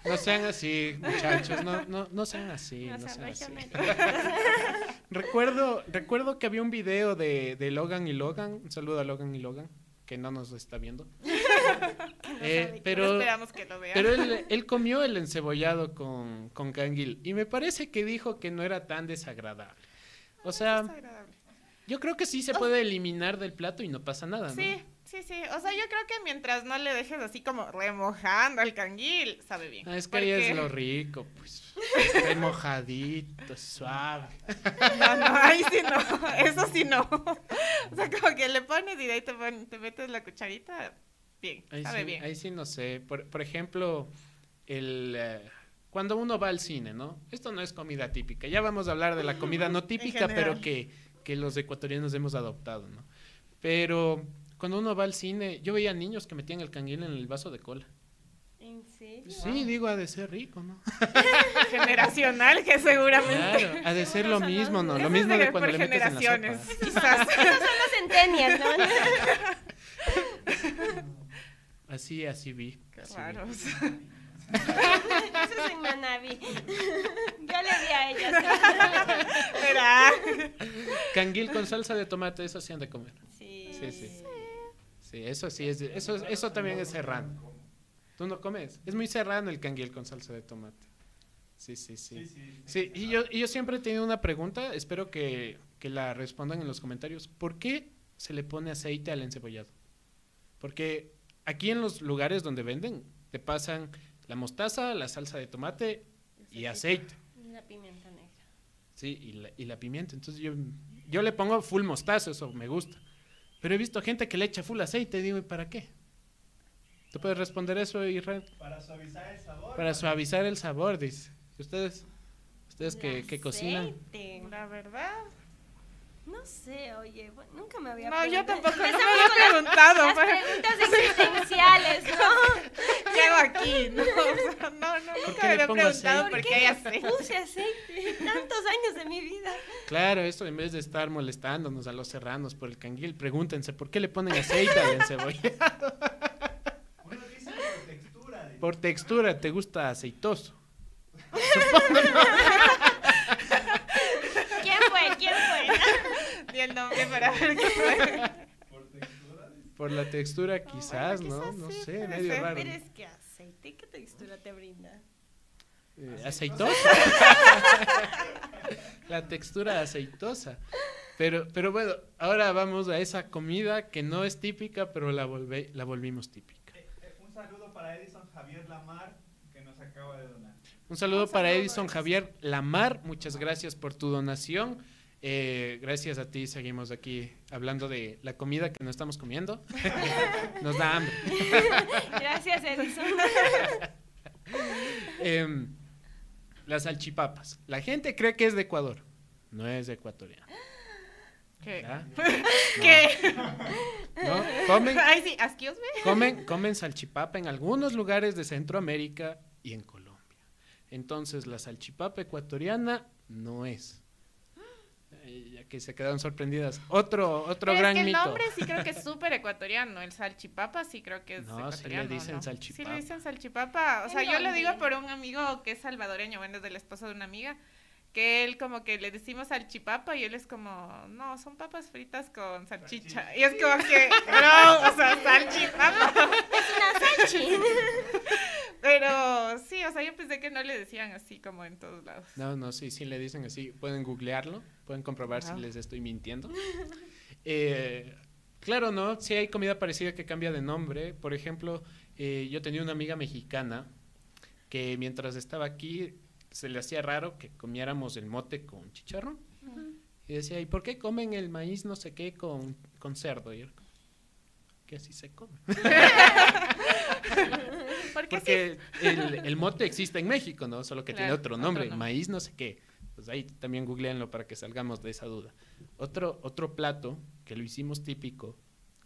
A: No sean así, muchachos, no, no, no sean así,
C: No
A: no
C: sean
A: sean así. Recuerdo, recuerdo que había un video de, de Logan y Logan, un saludo a Logan y Logan, que no nos está viendo. Eh, pero
B: esperamos que lo vean.
A: pero él, él comió el encebollado con, con canguil y me parece que dijo que no era tan desagradable. O sea, yo creo que sí se puede eliminar del plato y no pasa nada, ¿no?
B: Sí, sí, sí. O sea, yo creo que mientras no le dejes así como remojando al canguil, sabe bien.
A: Ah, es que ahí es lo rico, pues. Está mojadito, suave.
B: No, no, ahí sí no. Eso sí no. O sea, como que le pones y de ahí te, pon- te metes la cucharita. Bien,
A: Ahí
B: sabe
A: sí,
B: bien.
A: ahí sí no sé. Por, por ejemplo, el, eh, cuando uno va al cine, ¿no? Esto no es comida típica. Ya vamos a hablar de la comida no típica, pero que, que los ecuatorianos hemos adoptado, ¿no? Pero cuando uno va al cine, yo veía niños que metían el canguil en el vaso de cola.
C: ¿En serio?
A: Sí, digo, ha de ser rico, ¿no?
B: Generacional que seguramente.
A: Claro, ha de ser lo mismo, ¿no? Lo mismo
B: de-
A: de cuando
B: por
A: le metes en la
B: generaciones,
A: sopa.
B: quizás.
C: Esos son los centennials, ¿no?
A: Así, así vi. así.
B: Raros.
C: Eso es en Manaví. Yo le di a ellos.
B: Verá.
A: Canguil con salsa de tomate, eso sí han de comer.
C: Sí.
A: Sí, sí. Sí, eso sí, es, eso, eso también es serrano. ¿Tú no comes? Es muy serrano el canguil con salsa de tomate. Sí, sí, sí.
D: Sí,
A: y yo, y yo siempre he tenido una pregunta, espero que, que la respondan en los comentarios. ¿Por qué se le pone aceite al encebollado? Porque aquí en los lugares donde venden, te pasan la mostaza, la salsa de tomate y aceite.
C: Y la pimienta negra.
A: Sí, y la, y la pimienta. Entonces yo, yo le pongo full mostaza, eso me gusta. Pero he visto gente que le echa full aceite, digo, ¿y para qué? ¿Tú puedes responder eso, Israel?
D: Para suavizar el sabor.
A: Para suavizar el sabor, dice. ¿Ustedes? ¿Ustedes que, que cocinan?
B: La verdad.
C: No sé, oye, bueno, nunca me había
B: No, yo
C: preguntado.
B: tampoco no me había preguntado.
C: Las preguntas existenciales, ¿no?
B: Llego aquí. No, o sea, no, no,
A: ¿Por
B: nunca me había preguntado
A: aceite?
B: por qué hay aceite.
C: Puse aceite tantos años de mi vida.
A: Claro, esto en vez de estar molestándonos a los serranos por el canguil, pregúntense, ¿por qué le ponen aceite al encebollado?
D: Bueno, dicen por textura. dice.
A: Por textura, ¿te gusta aceitoso?
C: ¿Quién fue? ¿Quién fue?
B: Di el nombre para ver qué fue.
D: Por textura. dice.
A: Por la textura quizás,
B: bueno,
A: ¿no?
B: quizás
A: No
B: sí,
A: sé, medio
B: ser,
A: raro.
C: Pero es que aceite, ¿qué textura te brinda?
A: Eh, aceitosa. la textura aceitosa. Pero, pero bueno, ahora vamos a esa comida que no es típica, pero la, volve- la volvimos típica.
D: Eh, eh, un saludo para Edison Javier Lamar, que nos acaba de donar.
A: Un saludo
B: Un
A: para
B: saludo,
A: Edison
B: Edison.
A: Javier Lamar, muchas gracias por tu donación. Eh, gracias a ti seguimos aquí hablando de la comida que no estamos comiendo. Nos da hambre.
C: Gracias, Edison.
A: Em, las salchipapas. La gente cree que es de Ecuador. No es de ecuatoriano.
B: ¿Qué?
A: ¿ya?
B: ¿Qué?
A: ¿No? Comen,
B: Ay, sí,
A: comen, comen salchipapa en algunos lugares de Centroamérica y en Colombia. Entonces, la salchipapa ecuatoriana no es. Que se quedaron sorprendidas. Otro, otro
B: es
A: gran
B: que el
A: mito.
B: nombre sí creo que es súper ecuatoriano. El salchipapa sí creo que es
A: No, sí le
B: ecuatoriano.
A: dicen
B: ¿no?
A: salchipapa.
B: Sí le dicen salchipapa. O
C: ¿En
B: sea, yo lo digo por un amigo que es salvadoreño, bueno, es del esposo de una amiga. Que él como que le decimos salchipapa y él es como, no, son papas fritas con salchicha. Y es como que, bro, o sea, salchipapa.
C: Salchi.
B: Pero sí, o sea, yo pensé que no le decían así como en todos lados.
A: No, no, sí, sí le dicen así. Pueden googlearlo, pueden comprobar si les estoy mintiendo. Eh, claro, ¿no? Sí hay comida parecida que cambia de nombre. Por ejemplo, eh, yo tenía una amiga mexicana que mientras estaba aquí se le hacía raro que comiéramos el mote con chicharrón. Y decía, ¿y por qué comen el maíz no sé qué con, con cerdo? Y como, que así se come.
B: Porque,
A: Porque el, el mote existe en México, ¿no? Solo que tiene
B: Claro,
A: otro
B: otro
A: nombre,
B: nombre.
A: maíz no sé qué. Pues ahí también googleenlo para que salgamos de esa duda. Otro, otro plato que lo hicimos típico,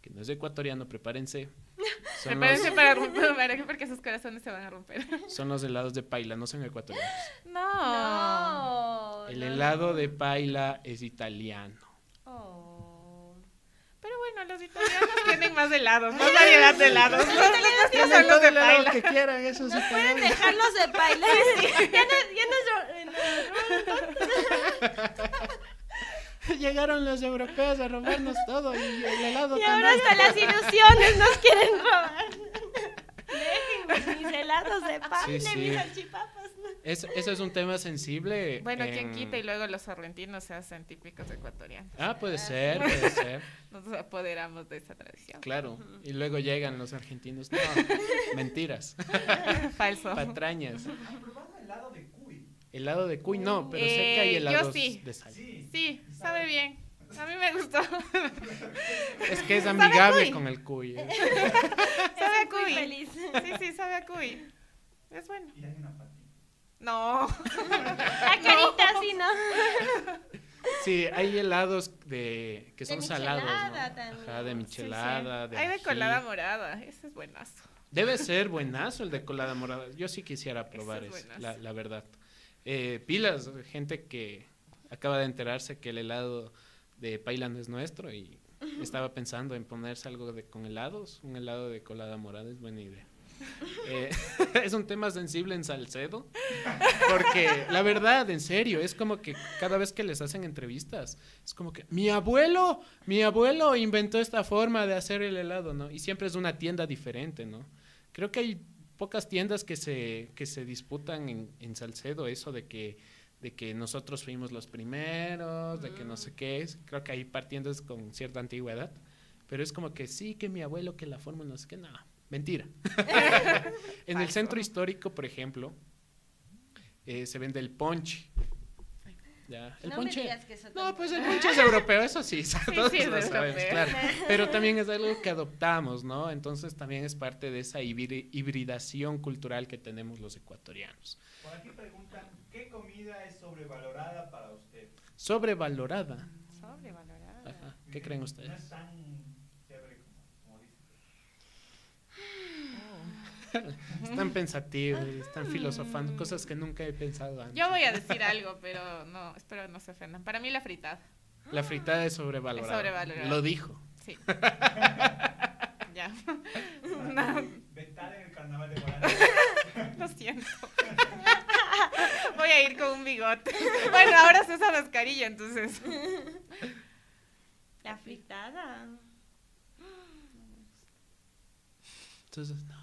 A: que no es ecuatoriano, prepárense. Son,
B: Prepárense
A: los,
B: para romper, porque sus corazones se van a romper.
A: son los helados de paila, no son ecuatorianos.
B: No.
C: No.
A: El helado
C: no.
A: de paila es italiano.
B: Bueno, los italianos tienen más helados, más variedad de helados. Los, los nuestros
A: Tienen
B: los de paila.
A: que quieran, esos italianos.
C: Dejarlos de bailar. ya no, ya
A: Llegaron los europeos a robarnos todo y el helado
C: Y ahora hasta las ilusiones nos quieren robar. Déjenme mis helados de
A: sí.
C: mis salchipapas.
A: Es- ese es un tema sensible.
B: Bueno, quien
A: en-
B: quita y luego los sorrentinos se hacen típicos ecuatorianos.
A: Ah, puede ser, puede ser.
B: Nos apoderamos de esa tradición.
A: Claro. Y luego llegan los argentinos. No, mentiras.
B: Falso.
A: Patrañas.
D: ¿Han probado helado de cuy?
A: Helado de cuy, no, pero sé que hay
B: Eh, yo
A: helados
B: sí.
A: de sal.
D: Sí.
B: Sí, sabe bien. A mí me gustó.
A: Es que es
B: ¿Sabe a
A: amigable con el cuy. ¿eh?
B: sabe a cuy.
C: feliz.
B: Sí, sí, sabe a cuy. Es bueno.
D: Y hay una.
B: No.
C: La carita así, ¿no?
A: Sí, hay helados de que
C: De
A: son salados.
C: michelada
A: ¿no?
C: también.
A: Ajá, de
B: Sí, sí.
A: michelada. de
B: Hay de
A: ají.
B: colada morada. Ese es buenazo.
A: Debe ser buenazo el de colada morada. Yo sí quisiera probar
B: es
A: ese,
B: buenazo.
A: la, la verdad. Eh, pilas, gente que acaba de enterarse que el helado de paila no es nuestro y estaba pensando en ponerse algo de, con helados. Un helado de colada morada es buena idea. Eh, es un tema sensible en Salcedo, porque la verdad, en serio, es como que cada vez que les hacen entrevistas, es como que mi abuelo, mi abuelo inventó esta forma de hacer el helado, ¿no? Y siempre es una tienda diferente, ¿no? Creo que hay pocas tiendas que se, que se disputan en, en Salcedo, eso de que, de que nosotros fuimos los primeros, de que no sé qué es. Creo que hay par tiendas con cierta antigüedad, pero es como que sí, que mi abuelo, que la forma, no sé qué, no, mentira. en el centro histórico, por ejemplo, eh, se vende el ponche. Ya, el
C: no me
A: ponche.
C: digas que eso
A: No, pues el ponche es europeo, eso sí, todos
B: sí es
A: lo sabemos,
B: europeo.
A: claro. Pero también es algo que adoptamos, ¿no? Entonces también es parte de esa hibri- hibridación cultural que tenemos los ecuatorianos.
D: Por aquí preguntan, ¿qué comida es sobrevalorada para usted?
A: Sobrevalorada.
B: Sobrevalorada.
A: Ajá. ¿Qué creen
D: No
A: ustedes?
D: es tan chévere como, como dicen.
A: Están pensativos, están filosofando, cosas que nunca he pensado antes.
B: Yo voy a decir algo, pero no, espero no se ofendan. Para mí la fritada.
A: La fritada es sobrevalorada.
B: Es sobrevalorada.
A: Lo dijo.
B: Sí. ya. No,
D: Vetar en el carnaval de
B: lo siento. Voy a ir con un bigote. Bueno, ahora se usa mascarilla, entonces.
C: La fritada.
A: Entonces, no,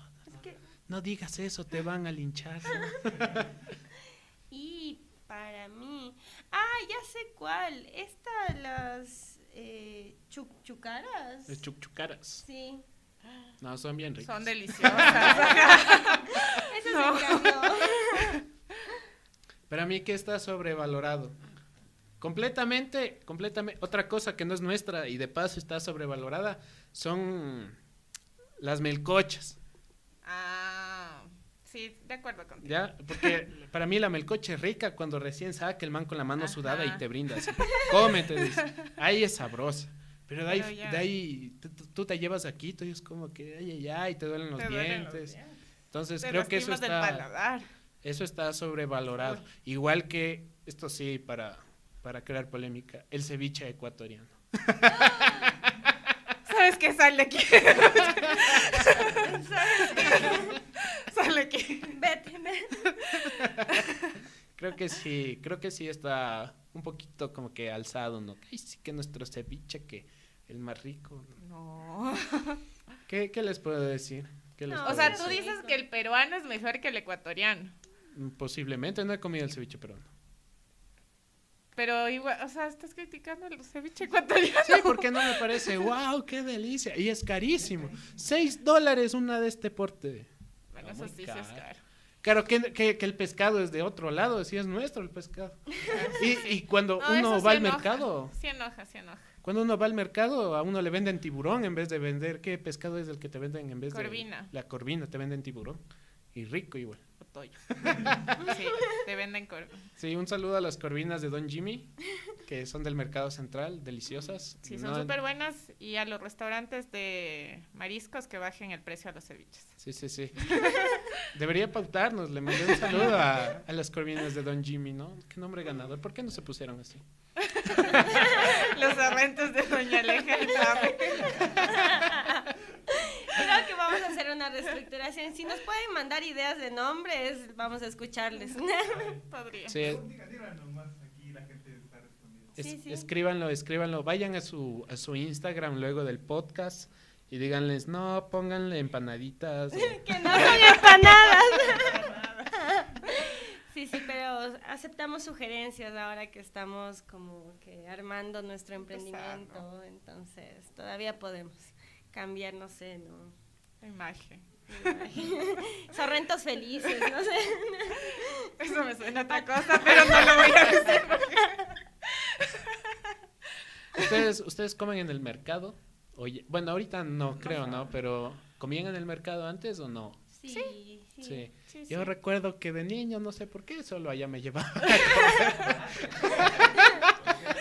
A: no, digas eso, te van a linchar.
C: Y para mí. Ah, ya sé cuál. Esta, las eh.
A: Los chuchucaras.
C: Sí.
A: No, son bien ricos.
B: Son deliciosas.
C: Eso
B: No.
A: Para mí que está sobrevalorado. Completamente, completamente. Otra cosa que no es nuestra y de paso está sobrevalorada son las melcochas.
B: Ah, sí, de acuerdo contigo.
A: ¿Ya? Porque para mí la melcocha es rica cuando recién saca el man con la mano
B: Ajá.
A: sudada y te brinda así. Cómete, dice. Ahí es sabrosa. Pero de ahí,
B: Pero
A: de ahí tú, te llevas aquí, tú es como que, ay, ay, ay, te duelen los
B: Te duelen los
A: dientes.
B: dientes.
A: Entonces
B: Te
A: creo que eso está, eso está sobrevalorado. Igual que, esto sí, para, para crear polémica, el ceviche ecuatoriano.
B: ¿Sabes qué? Sal de aquí. Sal de
C: vete.
A: Creo que sí, creo que sí está un poquito como que alzado, ¿no? Ay, sí que nuestro ceviche, que el más rico.
B: No.
A: ¿Qué, qué les puedo decir? ¿Qué les
C: No,
B: O sea,
A: decir?
B: tú dices que el peruano es mejor que el ecuatoriano.
A: Mm, Posiblemente no he comido el ceviche peruano.
B: Pero igual, o sea, estás criticando el ceviche ecuatoriano.
A: Sí, porque no me parece, wow, qué delicia. Y es carísimo. Seis dólares una de este porte.
B: Bueno,
A: No,
B: eso
A: muy
B: sí, sí es
A: caro. Claro, que, que- que el pescado es de otro lado, sí es nuestro el pescado. Y, y cuando
B: No,
A: uno va
B: sí
A: al
B: enoja.
A: mercado,
B: Sí enoja, sí enoja.
A: cuando uno va al mercado, a uno le venden tiburón en vez de vender, ¿qué pescado es el que te venden en vez
B: Corvina.
A: de la corvina? Te venden tiburón. Y rico igual.
B: Sí, te venden cor...
A: Sí, un saludo a las corvinas de Don Jimmy, que son del mercado central, deliciosas.
B: Sí, son
A: No-
B: súper buenas. Y a los restaurantes de mariscos que bajen el precio a los ceviches.
A: Sí, sí, sí. Debería pautarnos, le mandé un saludo a, a las corvinas de Don Jimmy, ¿no? Qué nombre ganador. ¿Por qué no se pusieron así?
B: Los arrentos de Doña Aleja y
C: vamos a hacer una reestructuración. Si nos pueden mandar ideas de nombres, vamos a escucharles.
B: Podría.
A: Sí,
D: Diga- Díganlo nomás, aquí la gente está respondiendo.
A: es-
C: Sí, sí.
A: escríbanlo, escríbanlo. Vayan a su, a su Instagram luego del podcast y díganles, no, pónganle empanaditas.
C: que no son empanadas. Sí, sí, pero aceptamos sugerencias ahora que estamos como que armando nuestro emprendimiento, entonces todavía podemos cambiar, no sé, ¿no?
B: La imagen.
C: Sorrentos felices, no sé.
B: Eso me suena a otra cosa, pero no lo voy a decir.
A: ¿Ustedes, ¿Ustedes comen en el mercado? Oye, bueno, ahorita no creo, ¿no? Pero ¿comían en el mercado antes o no?
C: Sí, sí.
A: Sí.
B: Sí,
A: Yo
B: sí.
A: recuerdo que de niño, no sé por qué, solo allá me llevaba.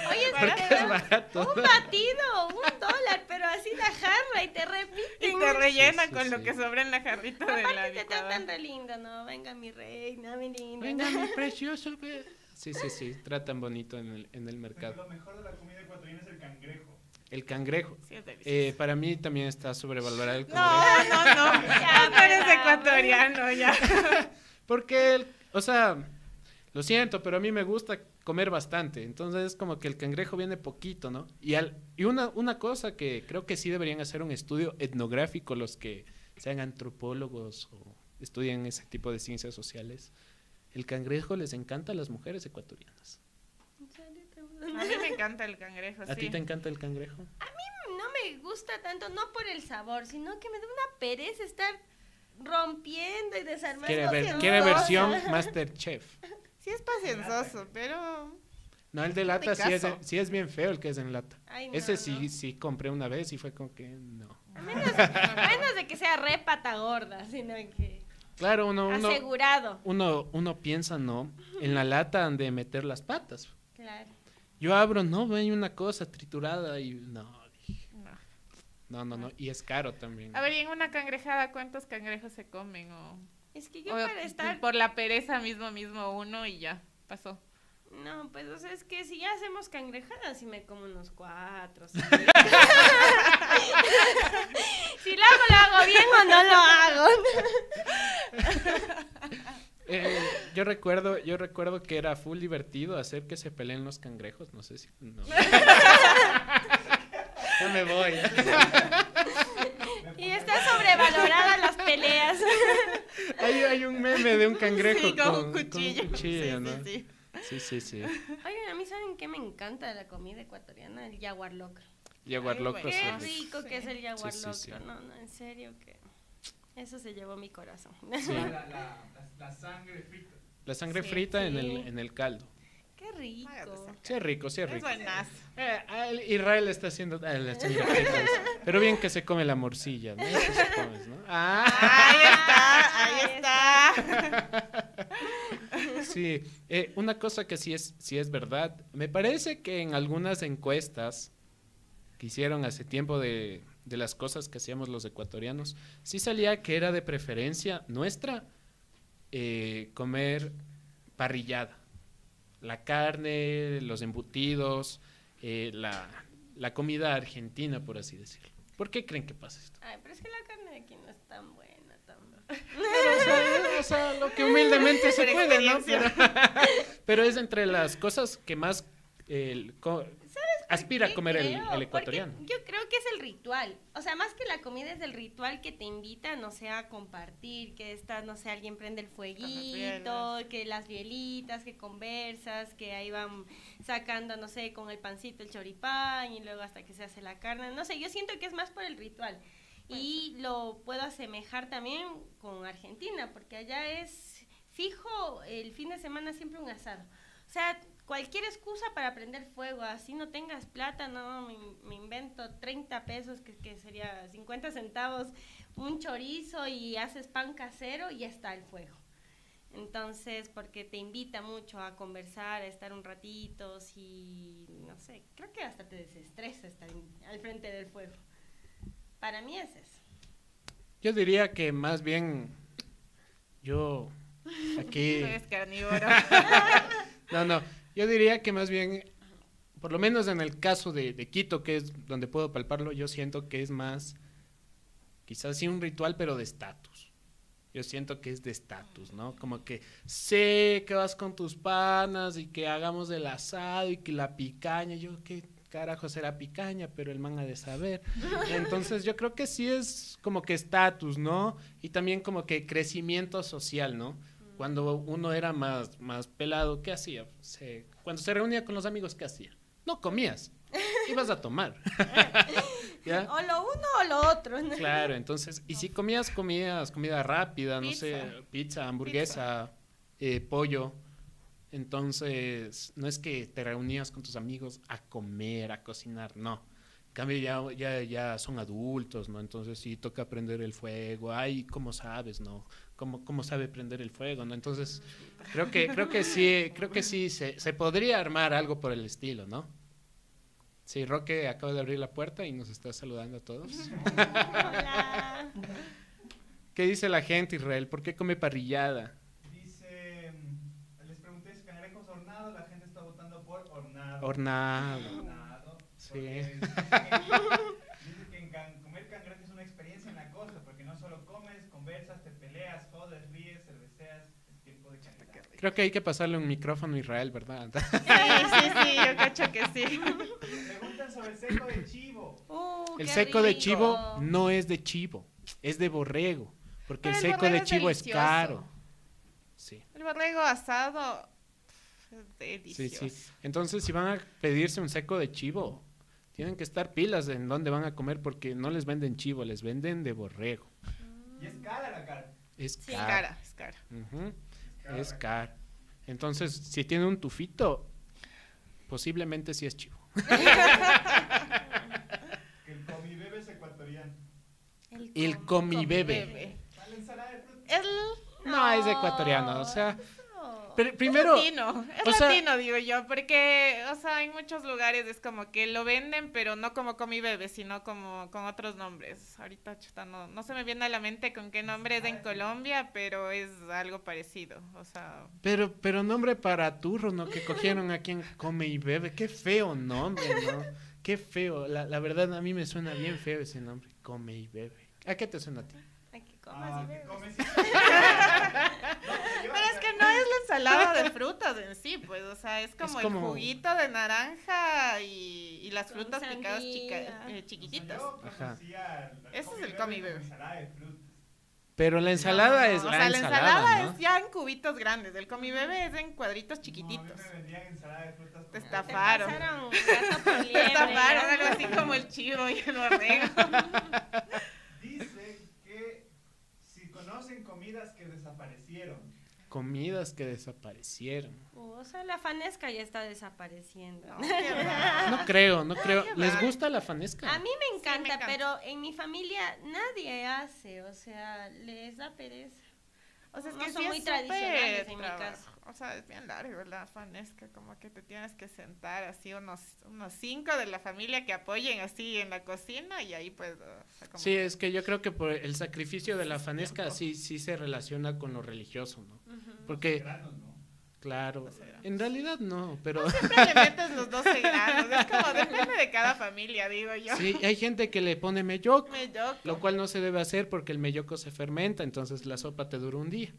C: Oye,
A: Porque
C: te
A: es barato.
C: un batido, un dólar, pero así la jarra y te
B: Y
C: repiten.
B: te rellena
A: Sí, sí,
B: con
A: sí.
B: lo que sobra en la jarrita de la
C: te
B: licuadora.
C: tratan re lindo, ¿no? Venga mi reina, mi linda.
A: Venga, mi precioso. ve. Sí, sí, sí, tratan bonito en el, en el
D: Pero
A: mercado.
D: Lo mejor de la comida ecuatoriana es el cangrejo.
A: El cangrejo.
B: Sí, es delicioso.
A: Eh, para mí también está sobrevalorado el
B: no,
A: cangrejo.
B: no, no. Ya, no eres ecuatoriano, ya.
A: Porque, el- o sea, lo siento, pero a mí me gusta comer bastante. Entonces es como que el cangrejo viene poquito, ¿no? Y, al, y una, una cosa que creo que sí deberían hacer un estudio etnográfico los que sean antropólogos o estudian ese tipo de ciencias sociales. El cangrejo les encanta a las mujeres ecuatorianas.
C: ¿En serio te-
B: A mí me encanta el cangrejo,
A: ¿A
B: sí.
A: ti te encanta el cangrejo?
C: No me gusta tanto, no por el sabor, sino que me da una pereza estar rompiendo y desarmando.
A: Quiere, ver- quiere versión Masterchef.
B: Sí es pacienzoso, pero...
A: No, el de lata sí es, sí es bien feo el que es en lata.
C: Ay, no,
A: Ese
C: no.
A: sí, sí compré una vez y fue como que no.
C: A menos, a menos de que sea re pata gorda, sino que
A: Claro, uno, uno,
C: asegurado.
A: uno, uno piensa, ¿no? En la lata han de meter las patas.
C: Claro.
A: Yo abro, no, hay una cosa triturada y no, dije,
B: No.
A: no, no, no. Y es caro también.
B: A ver, y en una cangrejada, ¿cuántos cangrejos se comen? O,
C: Es que yo
B: o
C: para estar...
B: por la pereza mismo, mismo uno y ya, pasó.
C: No, pues o sea, es que si ya hacemos cangrejadas, sí me como unos cuatro. sí. si lo hago, lo hago bien o no lo hago.
A: Eh, yo recuerdo, yo recuerdo que era full divertido hacer que se peleen los cangrejos. No sé si. No. ya me voy.
C: Y está sobrevalorada las peleas.
A: hay, hay un meme de un cangrejo
B: Sí, con,
A: con,
B: un
A: con
B: cuchillo.
A: un cuchillo,
B: Sí,
A: ¿no?
B: sí, sí.
A: Sí, sí, sí.
C: Oigan, a mí saben qué me encanta de la comida ecuatoriana, el jaguar loco.
A: Jaguar
B: Ay,
A: sí.
C: Qué
B: sí.
C: rico que es el jaguar
A: Sí, sí,
C: loco.
A: sí.
C: No, no, en serio que eso se llevó mi corazón.
A: Sí.
D: La, la, la, la sangre frita.
A: La sangre
C: Sí,
A: frita en, el, en el caldo.
C: Qué rico.
A: Sí, es rico, sí, es
B: Es
A: rico.
B: buenazo.
A: Eh, ah, el Israel está haciendo. ah, dice. Pero bien que se come la morcilla, ¿no? Eso se comes, ¿no? Ah,
B: Ahí está, ahí está.
A: sí. Eh, una cosa que sí es, sí es verdad. Me parece que en algunas encuestas que hicieron hace tiempo de, de las cosas que hacíamos los ecuatorianos, sí salía que era de preferencia nuestra eh, comer parrillada. La carne, los embutidos, eh, la, la comida argentina, por así decirlo. ¿Por qué creen que pasa esto?
C: Ay, pero es que la carne de aquí no es tan buena, tan buena.
A: o, sea, o sea, lo que humildemente se puede, ¿no? pero es entre las cosas que más eh, aspira a
C: ¿Qué
A: comer el,
C: Porque
A: ecuatoriano.
C: Yo creo que es el ritual. O sea, más que la comida es el ritual que te invita, no sé, a compartir, que está, no sé, alguien prende el fueguito, que las bielitas, que conversas, que ahí van sacando, no sé, con el pancito el choripán y luego hasta que se hace la carne. No sé, yo siento que es más por el ritual. Y lo puedo asemejar también con Argentina, porque allá es fijo el fin de semana siempre un asado. O sea, cualquier excusa para prender fuego, así no tengas plata, no, me, me invento 30 pesos, que, que sería 50 centavos, un chorizo y haces pan casero y ya está el fuego. Entonces, porque te invita mucho a conversar, a estar un ratito, si, no sé, creo que hasta te desestresa estar en- al frente del fuego. Para mí es eso.
A: Yo diría que más bien yo aquí...
B: Eres carnívoro.
A: No, no. Yo diría que más bien, por lo menos en el caso de, de Quito, que es donde puedo palparlo, yo siento que es más, quizás sí un ritual, pero de estatus. Yo siento que es de estatus, ¿no? Como que sé que vas con tus panas y que hagamos el asado y que la picaña. Yo, ¿qué carajo será picaña? Pero el man ha de saber. Entonces yo creo que sí es como que estatus, ¿no? Y también como que crecimiento social, ¿no? Cuando uno era más, más pelado, ¿qué hacía? Se- cuando se reunía con los amigos, ¿qué hacía? No comías, ibas a tomar. ¿Ya?
C: O lo uno o lo otro. ¿no?
A: Claro, entonces, y si comías, comías comida rápida, no sé, pizza, hamburguesa, eh, pollo, entonces no es que te reunías con tus amigos a comer, a cocinar, no. En cambio, ya, ya, ya son adultos, ¿no? Entonces sí toca prender el fuego. Ay, ¿cómo sabes, no? ¿Cómo, cómo sabe prender el fuego, no? Entonces, creo que, creo que sí, creo que sí, se, se podría armar algo por el estilo, ¿no? Sí, Roque acaba de abrir la puerta y nos está saludando a todos.
C: Hola.
A: ¿Qué dice la gente, Israel? ¿Por qué come parrillada?
D: Dice, mm, les pregunté si cangrejos hornados, la gente está votando por hornado.
A: Hornado.
D: Hornado. Porque
A: Sí.
D: Dice que, dice que en can- comer cangrejo es una experiencia en la cosa, porque no solo comes, conversas, te peleas, jodes, ríes, cerveceas, es tiempo de calidad.
A: Creo que hay que pasarle un micrófono a Israel, ¿verdad?
B: Sí, sí, sí, yo cacho que sí.
D: Preguntan sobre el seco de chivo.
C: Uh,
A: El seco de chivo no es de chivo, es de borrego. Porque
B: Pero
A: el seco de chivo es caro. Sí,
B: El borrego asado es
A: sí,
B: delicioso.
A: sí. Entonces, si van a pedirse un seco de chivo, tienen que estar pilas en dónde van a comer porque no les venden chivo, les venden de borrego.
D: Y es cara la carne.
A: Es
B: Sí,
A: caro.
B: cara, es cara.
D: Cara
A: Es
D: la
A: caro. Entonces, si tiene un tufito, posiblemente sí es chivo.
D: El comibebe es ecuatoriano.
A: El
C: com-
A: comibebe.
B: Bebe.
D: ¿Sale ensalada de fruta?
B: El
A: No, es ecuatoriano, o sea,
C: no.
A: Pero primero,
B: latino, es
A: o sea-
B: latino, digo yo, porque, o sea, en muchos lugares es como que lo venden, pero no como comi bebe, sino como con otros nombres. Ahorita, chuta, no, no se me viene a la mente con qué nombre es en Colombia, pero es algo parecido, o sea...
A: pero, pero nombre para turro, ¿no? Que cogieron a quien come y bebe. Qué feo nombre, ¿no? Qué feo. La, la verdad, a mí me suena bien feo ese nombre. Come y bebe. ¿A qué te suena a ti?
C: Ay, que comas
D: Ah,
C: y
D: que
C: bebes.
D: comes y-
B: Pero es que no es la ensalada de frutas en sí, pues, o sea, es como,
A: como-
B: el juguito de naranja y, y las
C: Con
B: frutas picadas chica- eh, chiquititas.
D: Yo
A: Ajá.
D: conocía la
B: Ese es el
D: ensalada de frutas.
A: Pero la ensalada
B: No,
A: es
B: o
A: la,
B: sea,
A: ensalada, ¿no?
B: es ya en cubitos grandes, el comi bebé es en cuadritos
D: No, a
B: chiquititos.
D: mí me vendían ensalada de frutas.
B: Te estafaron.
C: Te pasaron
B: Te estafaron,
C: ¿no?
B: algo así como el chivo y el borrego.
D: Dice que si conocen comidas que desaparecieron.
A: Comidas que desaparecieron.
C: Uh, o sea, la fanesca ya está desapareciendo.
B: No.
A: No creo, no creo. ¿Les gusta la fanesca?
C: A mí me
B: me
C: encanta,
B: encanta.
C: pero en mi familia nadie hace, o sea, les da pereza.
B: O sea, es
C: No
B: que
C: son
B: sí
C: muy
B: es
C: tradicionales mi.
B: O sea, es bien largo la fanesca, como que te tienes que sentar así unos, unos cinco de la familia que apoyen así en la cocina y ahí pues... o sea, como
A: Sí,
B: que-
A: es que yo creo que por el sacrificio de la fanesca sí, sí se relaciona con lo religioso, ¿no? Porque,
D: Granos, ¿no?
A: Claro,
B: granos.
A: en realidad no, pero
B: Siempre le metes los 12 grados, es como depende de cada familia, digo yo.
A: sí, hay gente que le pone melloco, lo cual no se debe hacer porque el melloco se fermenta, entonces la sopa te dura un día.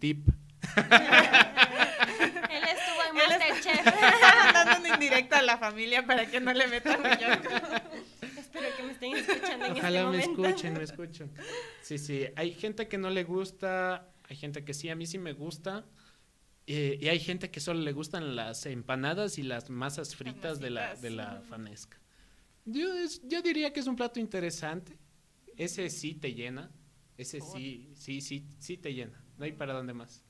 A: Tip.
C: Él estuvo en
B: Él es-
C: Masterchef.
B: dando una indirecta a la familia para que no le metan yo.
C: Espero que me estén escuchando en
A: Ojalá
C: este
A: me
C: momento.
A: escuchen, me escuchen. Sí, sí, hay gente que no le gusta, hay gente que sí, a mí sí me gusta. Eh, y hay gente que solo le gustan las empanadas y las masas fritas de la, de la fanesca. Yo, es- yo diría que es un plato interesante. Ese sí te llena. Ese sí, sí, sí, sí te llena. No hay para dónde más.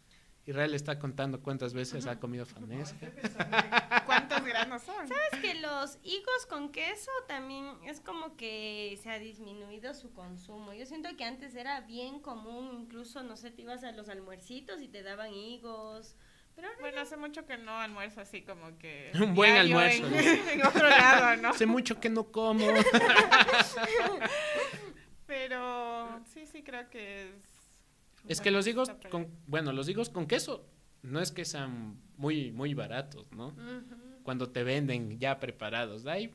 A: Israel está contando cuántas veces ha comido fanesca.
B: ¿Cuántos granos son?
C: Es que los higos con queso también es como que se ha disminuido su consumo. Yo siento que antes era bien común, incluso, no sé, te ibas a los almuercitos y te daban higos. Pero ahora
B: Bueno, hace mucho que no almuerzo así como que...
A: Un buen almuerzo,
B: En, en otro lado, ¿no?
A: Hace mucho que no como.
B: Pero sí, sí creo que es...
A: Es que los higos con, bueno, los higos con queso no es que sean muy, muy baratos, ¿no? Cuando te venden ya preparados. De ahí,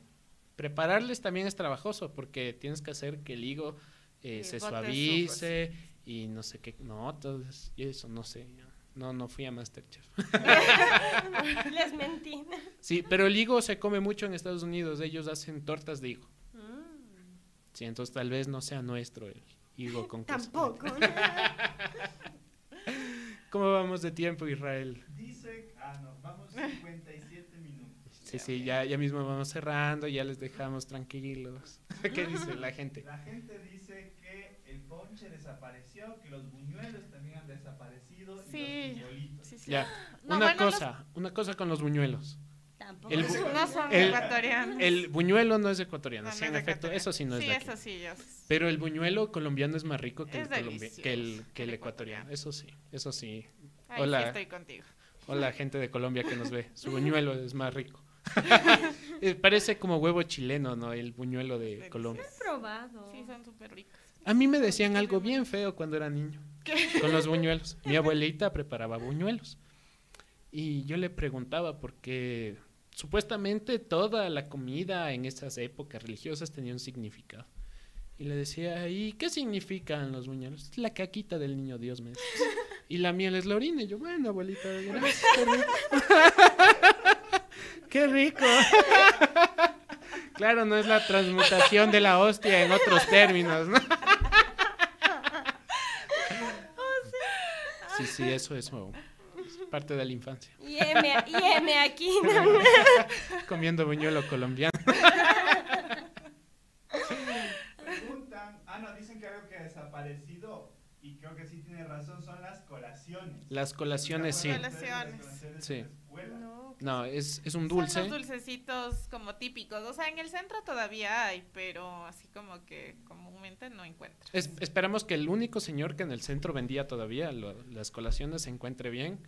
A: prepararles también es trabajoso porque tienes que hacer que el higo eh, se suavice y no sé qué. No, entonces, y eso no sé. No, no fui a Masterchef.
C: les mentí.
A: Sí, pero el higo se come mucho en Estados Unidos. Ellos hacen tortas de higo.
C: Mm,
A: Sí, entonces tal vez no sea nuestro el higo con.
C: Tampoco.
A: ¿Cómo vamos de tiempo, Israel?
D: dice, ah no, vamos 57 minutos.
A: Sí, sí, ya, ya mismo vamos cerrando, ya les dejamos tranquilos. ¿Qué dice la gente?
D: La gente dice que el ponche desapareció, que los buñuelos también han desaparecido
B: Sí.
D: y los frijolitos.
B: Sí, sí.
A: Ya,
B: No,
A: una
B: bueno, los-
A: cosa, una cosa con los buñuelos.
C: Tampoco.
A: El
B: No, no son
A: el-
B: ecuatorianos.
A: El buñuelo no es ecuatoriano,
B: No,
A: sí,
B: no
A: en efecto, eso sí no es
B: Sí,
A: de aquí.
B: eso sí, yo.
A: Pero el buñuelo colombiano es más rico que, el, colombi- que el, que el ecuatoriano, eso sí, eso sí.
B: Ahí
A: Hola.
B: sí estoy contigo.
A: Hola gente de Colombia que nos ve, su buñuelo es más rico. Eh, Parece como huevo chileno, ¿no? El buñuelo de. Colombia.
C: He probado.
B: Sí, son súper ricos.
A: A mí me decían algo bien feo cuando era niño. Con los buñuelos. Mi abuelita preparaba buñuelos. Y yo le preguntaba por qué supuestamente toda la comida en esas épocas religiosas tenía un significado. Y le decía, ¿y qué significan los buñuelos? La caquita del niño Dios, me decía. Y la miel es la orina. Y yo, bueno, abuelita, gracias, qué rico. qué rico. claro, no es la transmutación de la hostia en otros términos, ¿no? Sí, sí, eso es es parte de la infancia.
C: Y M, y M aquí, ¿no?
A: Comiendo buñuelo colombiano.
D: Preguntan, ah, no, dicen que algo que ha desaparecido y creo que sí tiene razón son las colaciones.
A: Las colaciones, sí.
D: ¿Nunca fueron
B: Colaciones.
A: Sí.
B: No,
A: No, es, es un
B: Son
A: dulce.
B: los dulcecitos como típicos. O sea, en el centro todavía hay, pero así como que comúnmente no encuentras.
A: Es- esperamos que el único señor que en el centro vendía todavía lo- las colaciones se encuentre bien.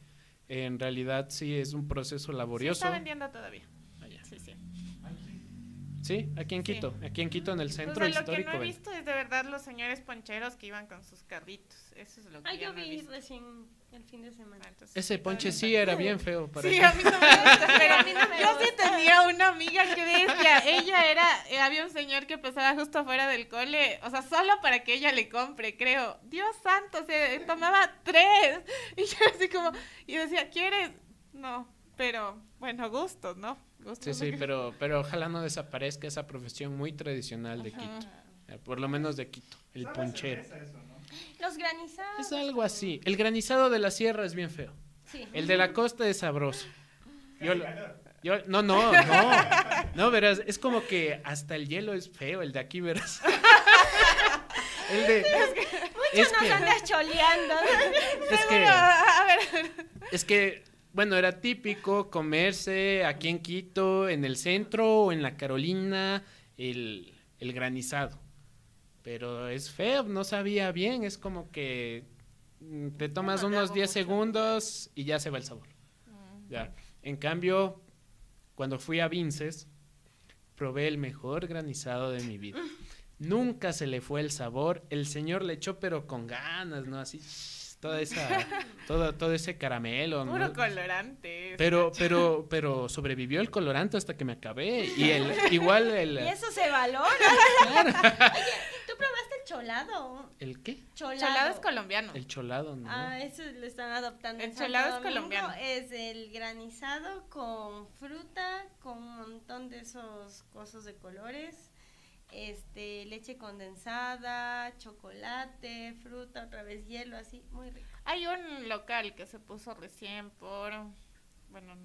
A: En realidad sí es un proceso
B: Sí,
A: laborioso.
B: está vendiendo todavía.
A: Ah, ya.
B: Sí, sí.
A: Sí, aquí en
B: Sí.
A: Quito, aquí en Quito en el
B: O
A: centro
B: sea, lo que
A: histórico.
B: no he
A: ven.
B: visto es de verdad los señores poncheros que iban con sus carritos. Eso es lo que
C: Ah,
B: ya
C: yo
B: no he
C: vi
B: visto.
C: recién el fin de semana.
B: Ah, entonces,
A: Ese ponche sí era bien feo para
B: Sí, a mí no me gusta, pero a mí no me
C: Yo sí
B: sí tenía una amiga que bestia. Ella era, eh, había un señor que pasaba justo afuera del cole, o sea, solo para que ella le compre, creo. Dios santo, se tomaba tres. Y yo así como, y decía, ¿quieres? No, pero bueno, gustos, ¿no?
A: Sí,
B: Gustos.
A: sí, pero, pero ojalá no desaparezca esa profesión muy tradicional de
B: Ajá.
A: Quito. eh, Por lo menos de Quito, el ponchero.
D: cerveza eso, ¿no?
C: Los granizados.
A: Es algo así. El granizado de la sierra es bien feo.
C: Sí.
A: El de la costa es sabroso. Yo, no, no, no. No, verás, es como que hasta el hielo es feo, el de aquí, verás. El de. Es
C: Nos
A: que,
C: andas choleando.
A: es que,
B: A ver,
A: es que, bueno, era típico comerse aquí en Quito, en el centro o en la Carolina, el, el granizado. Pero es feo, no sabía bien, es como que mm, te tomas
B: no
A: unos
B: hago
A: 10
B: mucho.
A: segundos y ya se va el sabor. Ya. En cambio, cuando fui a Vinces, probé el mejor granizado de mi vida. Nunca se le fue el sabor. El señor le echó, pero con ganas, ¿no? Así, toda esa, todo, todo ese caramelo. ¿no?
B: puro colorante.
A: Pero, pero, pero sobrevivió el colorante hasta que me acabé. Y el, igual el,
C: Y eso se valora.
A: claro.
C: Oye, ¿tú probaste el cholado?
A: ¿El qué?
C: Cholado.
B: Cholado es colombiano.
A: El cholado, ¿no?
C: Ah, eso lo están adoptando.
B: El
C: en Santo
B: cholado es
C: Domingo.
B: colombiano.
C: Es el granizado con fruta, con un montón de esos cosas de colores. Este, leche condensada, chocolate, fruta, otra vez hielo, así, muy rico.
B: Hay un local que se puso recién por, bueno,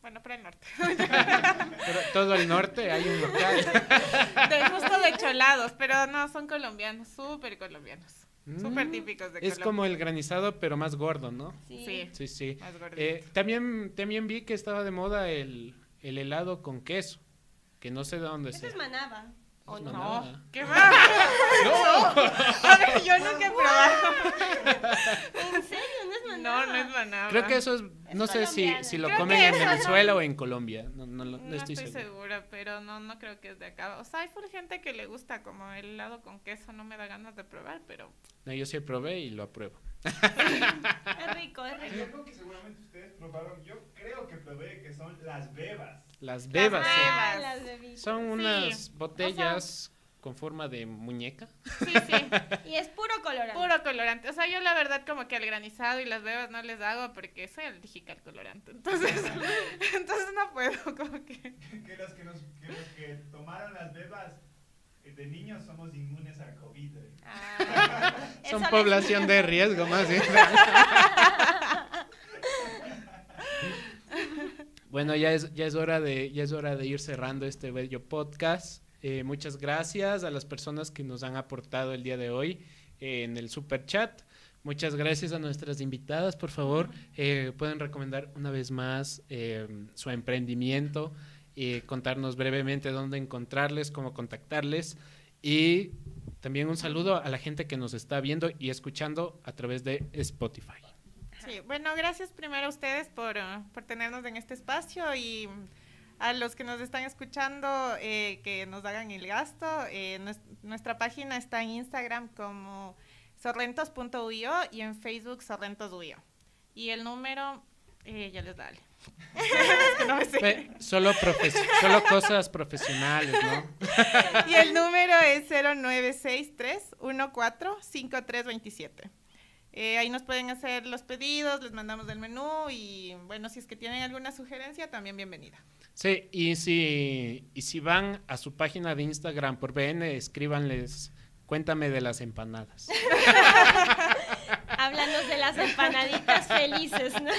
B: bueno, por el norte.
A: Pero todo el norte hay un local.
B: de justo de cholados, pero no, son colombianos, súper colombianos. Súper
A: Mm,
B: típicos de
A: Es
B: Colombia.
A: como el granizado, pero más gordo, ¿no?
C: Sí.
B: Sí.
A: Sí, sí.
B: Más gordito.
A: Eh, también, también vi que estaba de moda el, el helado con queso, que no sé de dónde
C: Eso
A: sea.
C: es manaba. ¿O
A: Es
C: no?
B: no, ¿qué va? A ver, yo nunca he probado.
C: ¿En serio? ¿No es manaba?
B: No, no es manaba.
A: Creo que eso es, no
C: Es
A: sé si, si lo
B: Creo
A: comen en
B: eso-
A: Venezuela o en Colombia, no, no, lo- no
B: No
A: estoy,
B: estoy,
A: seguro.
B: segura, pero no, no creo que es de acá. O sea, hay full gente que le gusta como el helado con queso, no me da ganas de probar, pero
A: No, yo sí probé y lo apruebo.
C: Es rico, es rico.
D: algo que seguramente ustedes probaron, yo creo que probé, que son las bebas.
A: Las bebas,
B: bebas.
C: Ah, las bebidas.
A: Son
B: Sí,
A: unas botellas con forma de muñeca.
B: sí, sí.
C: Y es puro colorante.
B: Puro colorante. O sea, yo la verdad como que al granizado y las bebas no les hago porque soy alérgica al colorante. Entonces, entonces no puedo como que...
D: que los que, nos, que los que tomaron las bebas eh, de niños somos inmunes al COVID. eh.
C: Ah,
A: Son población de riesgo más bien. Bueno, ya es, ya es hora de, ya es hora de ir cerrando este bello podcast. Eh, muchas gracias a las personas que nos han aportado el día de hoy eh, en el super chat. Muchas gracias a nuestras invitadas, por favor. eh, pueden recomendar una vez más eh, su emprendimiento y contarnos brevemente dónde encontrarles, cómo contactarles. Y también un saludo a la gente que nos está viendo y escuchando a través de Spotify.
B: Sí, bueno, gracias primero a ustedes por, uh, por tenernos en este espacio y a los que nos están escuchando eh, que nos hagan el gasto. Eh, nues- nuestra página está en Instagram como sorrentos.uio y en Facebook sorrentos.uio. Y el número, eh, ya les dale. no
A: Solo, solo cosas profesionales, ¿no?
B: Y el número es 0963-145327. Eh, ahí nos pueden hacer los pedidos, les mandamos el menú y bueno, si es que tienen alguna sugerencia, también bienvenida.
A: Sí, y si, y si van a su página de Instagram por BN, escríbanles, cuéntame de las empanadas.
C: Háblanos de las empanaditas felices, ¿no?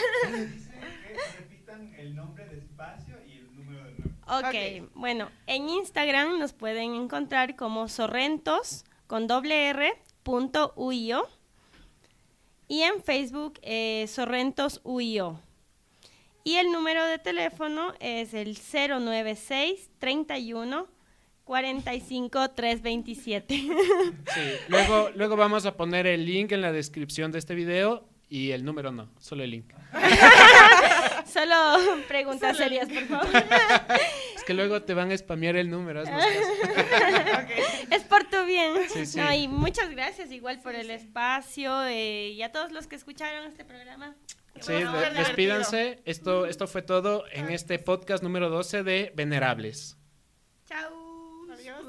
D: Repitan el nombre despacio y el número.
C: Ok,
B: Ok.
C: bueno, en Instagram nos pueden encontrar como sorrentos con doble R punto UIO y en Facebook eh, sorrentos UIO. Y el número de teléfono es el 096 31 45 327.
A: Sí, luego, luego vamos a poner el link en la descripción de este video y el número no, solo el link.
C: Solo preguntas serias, por favor.
A: Es que luego te van a spamear el número. haznos caso.
C: Es por tu bien.
A: Sí, sí.
C: No, y muchas gracias igual por el espacio eh, y a todos los que escucharon este programa.
A: Sí,
C: bueno.
A: de-
B: divertido.
A: despídanse. Esto, esto fue todo en este podcast número 12 de Venerables.
C: Chao.
B: Adiós.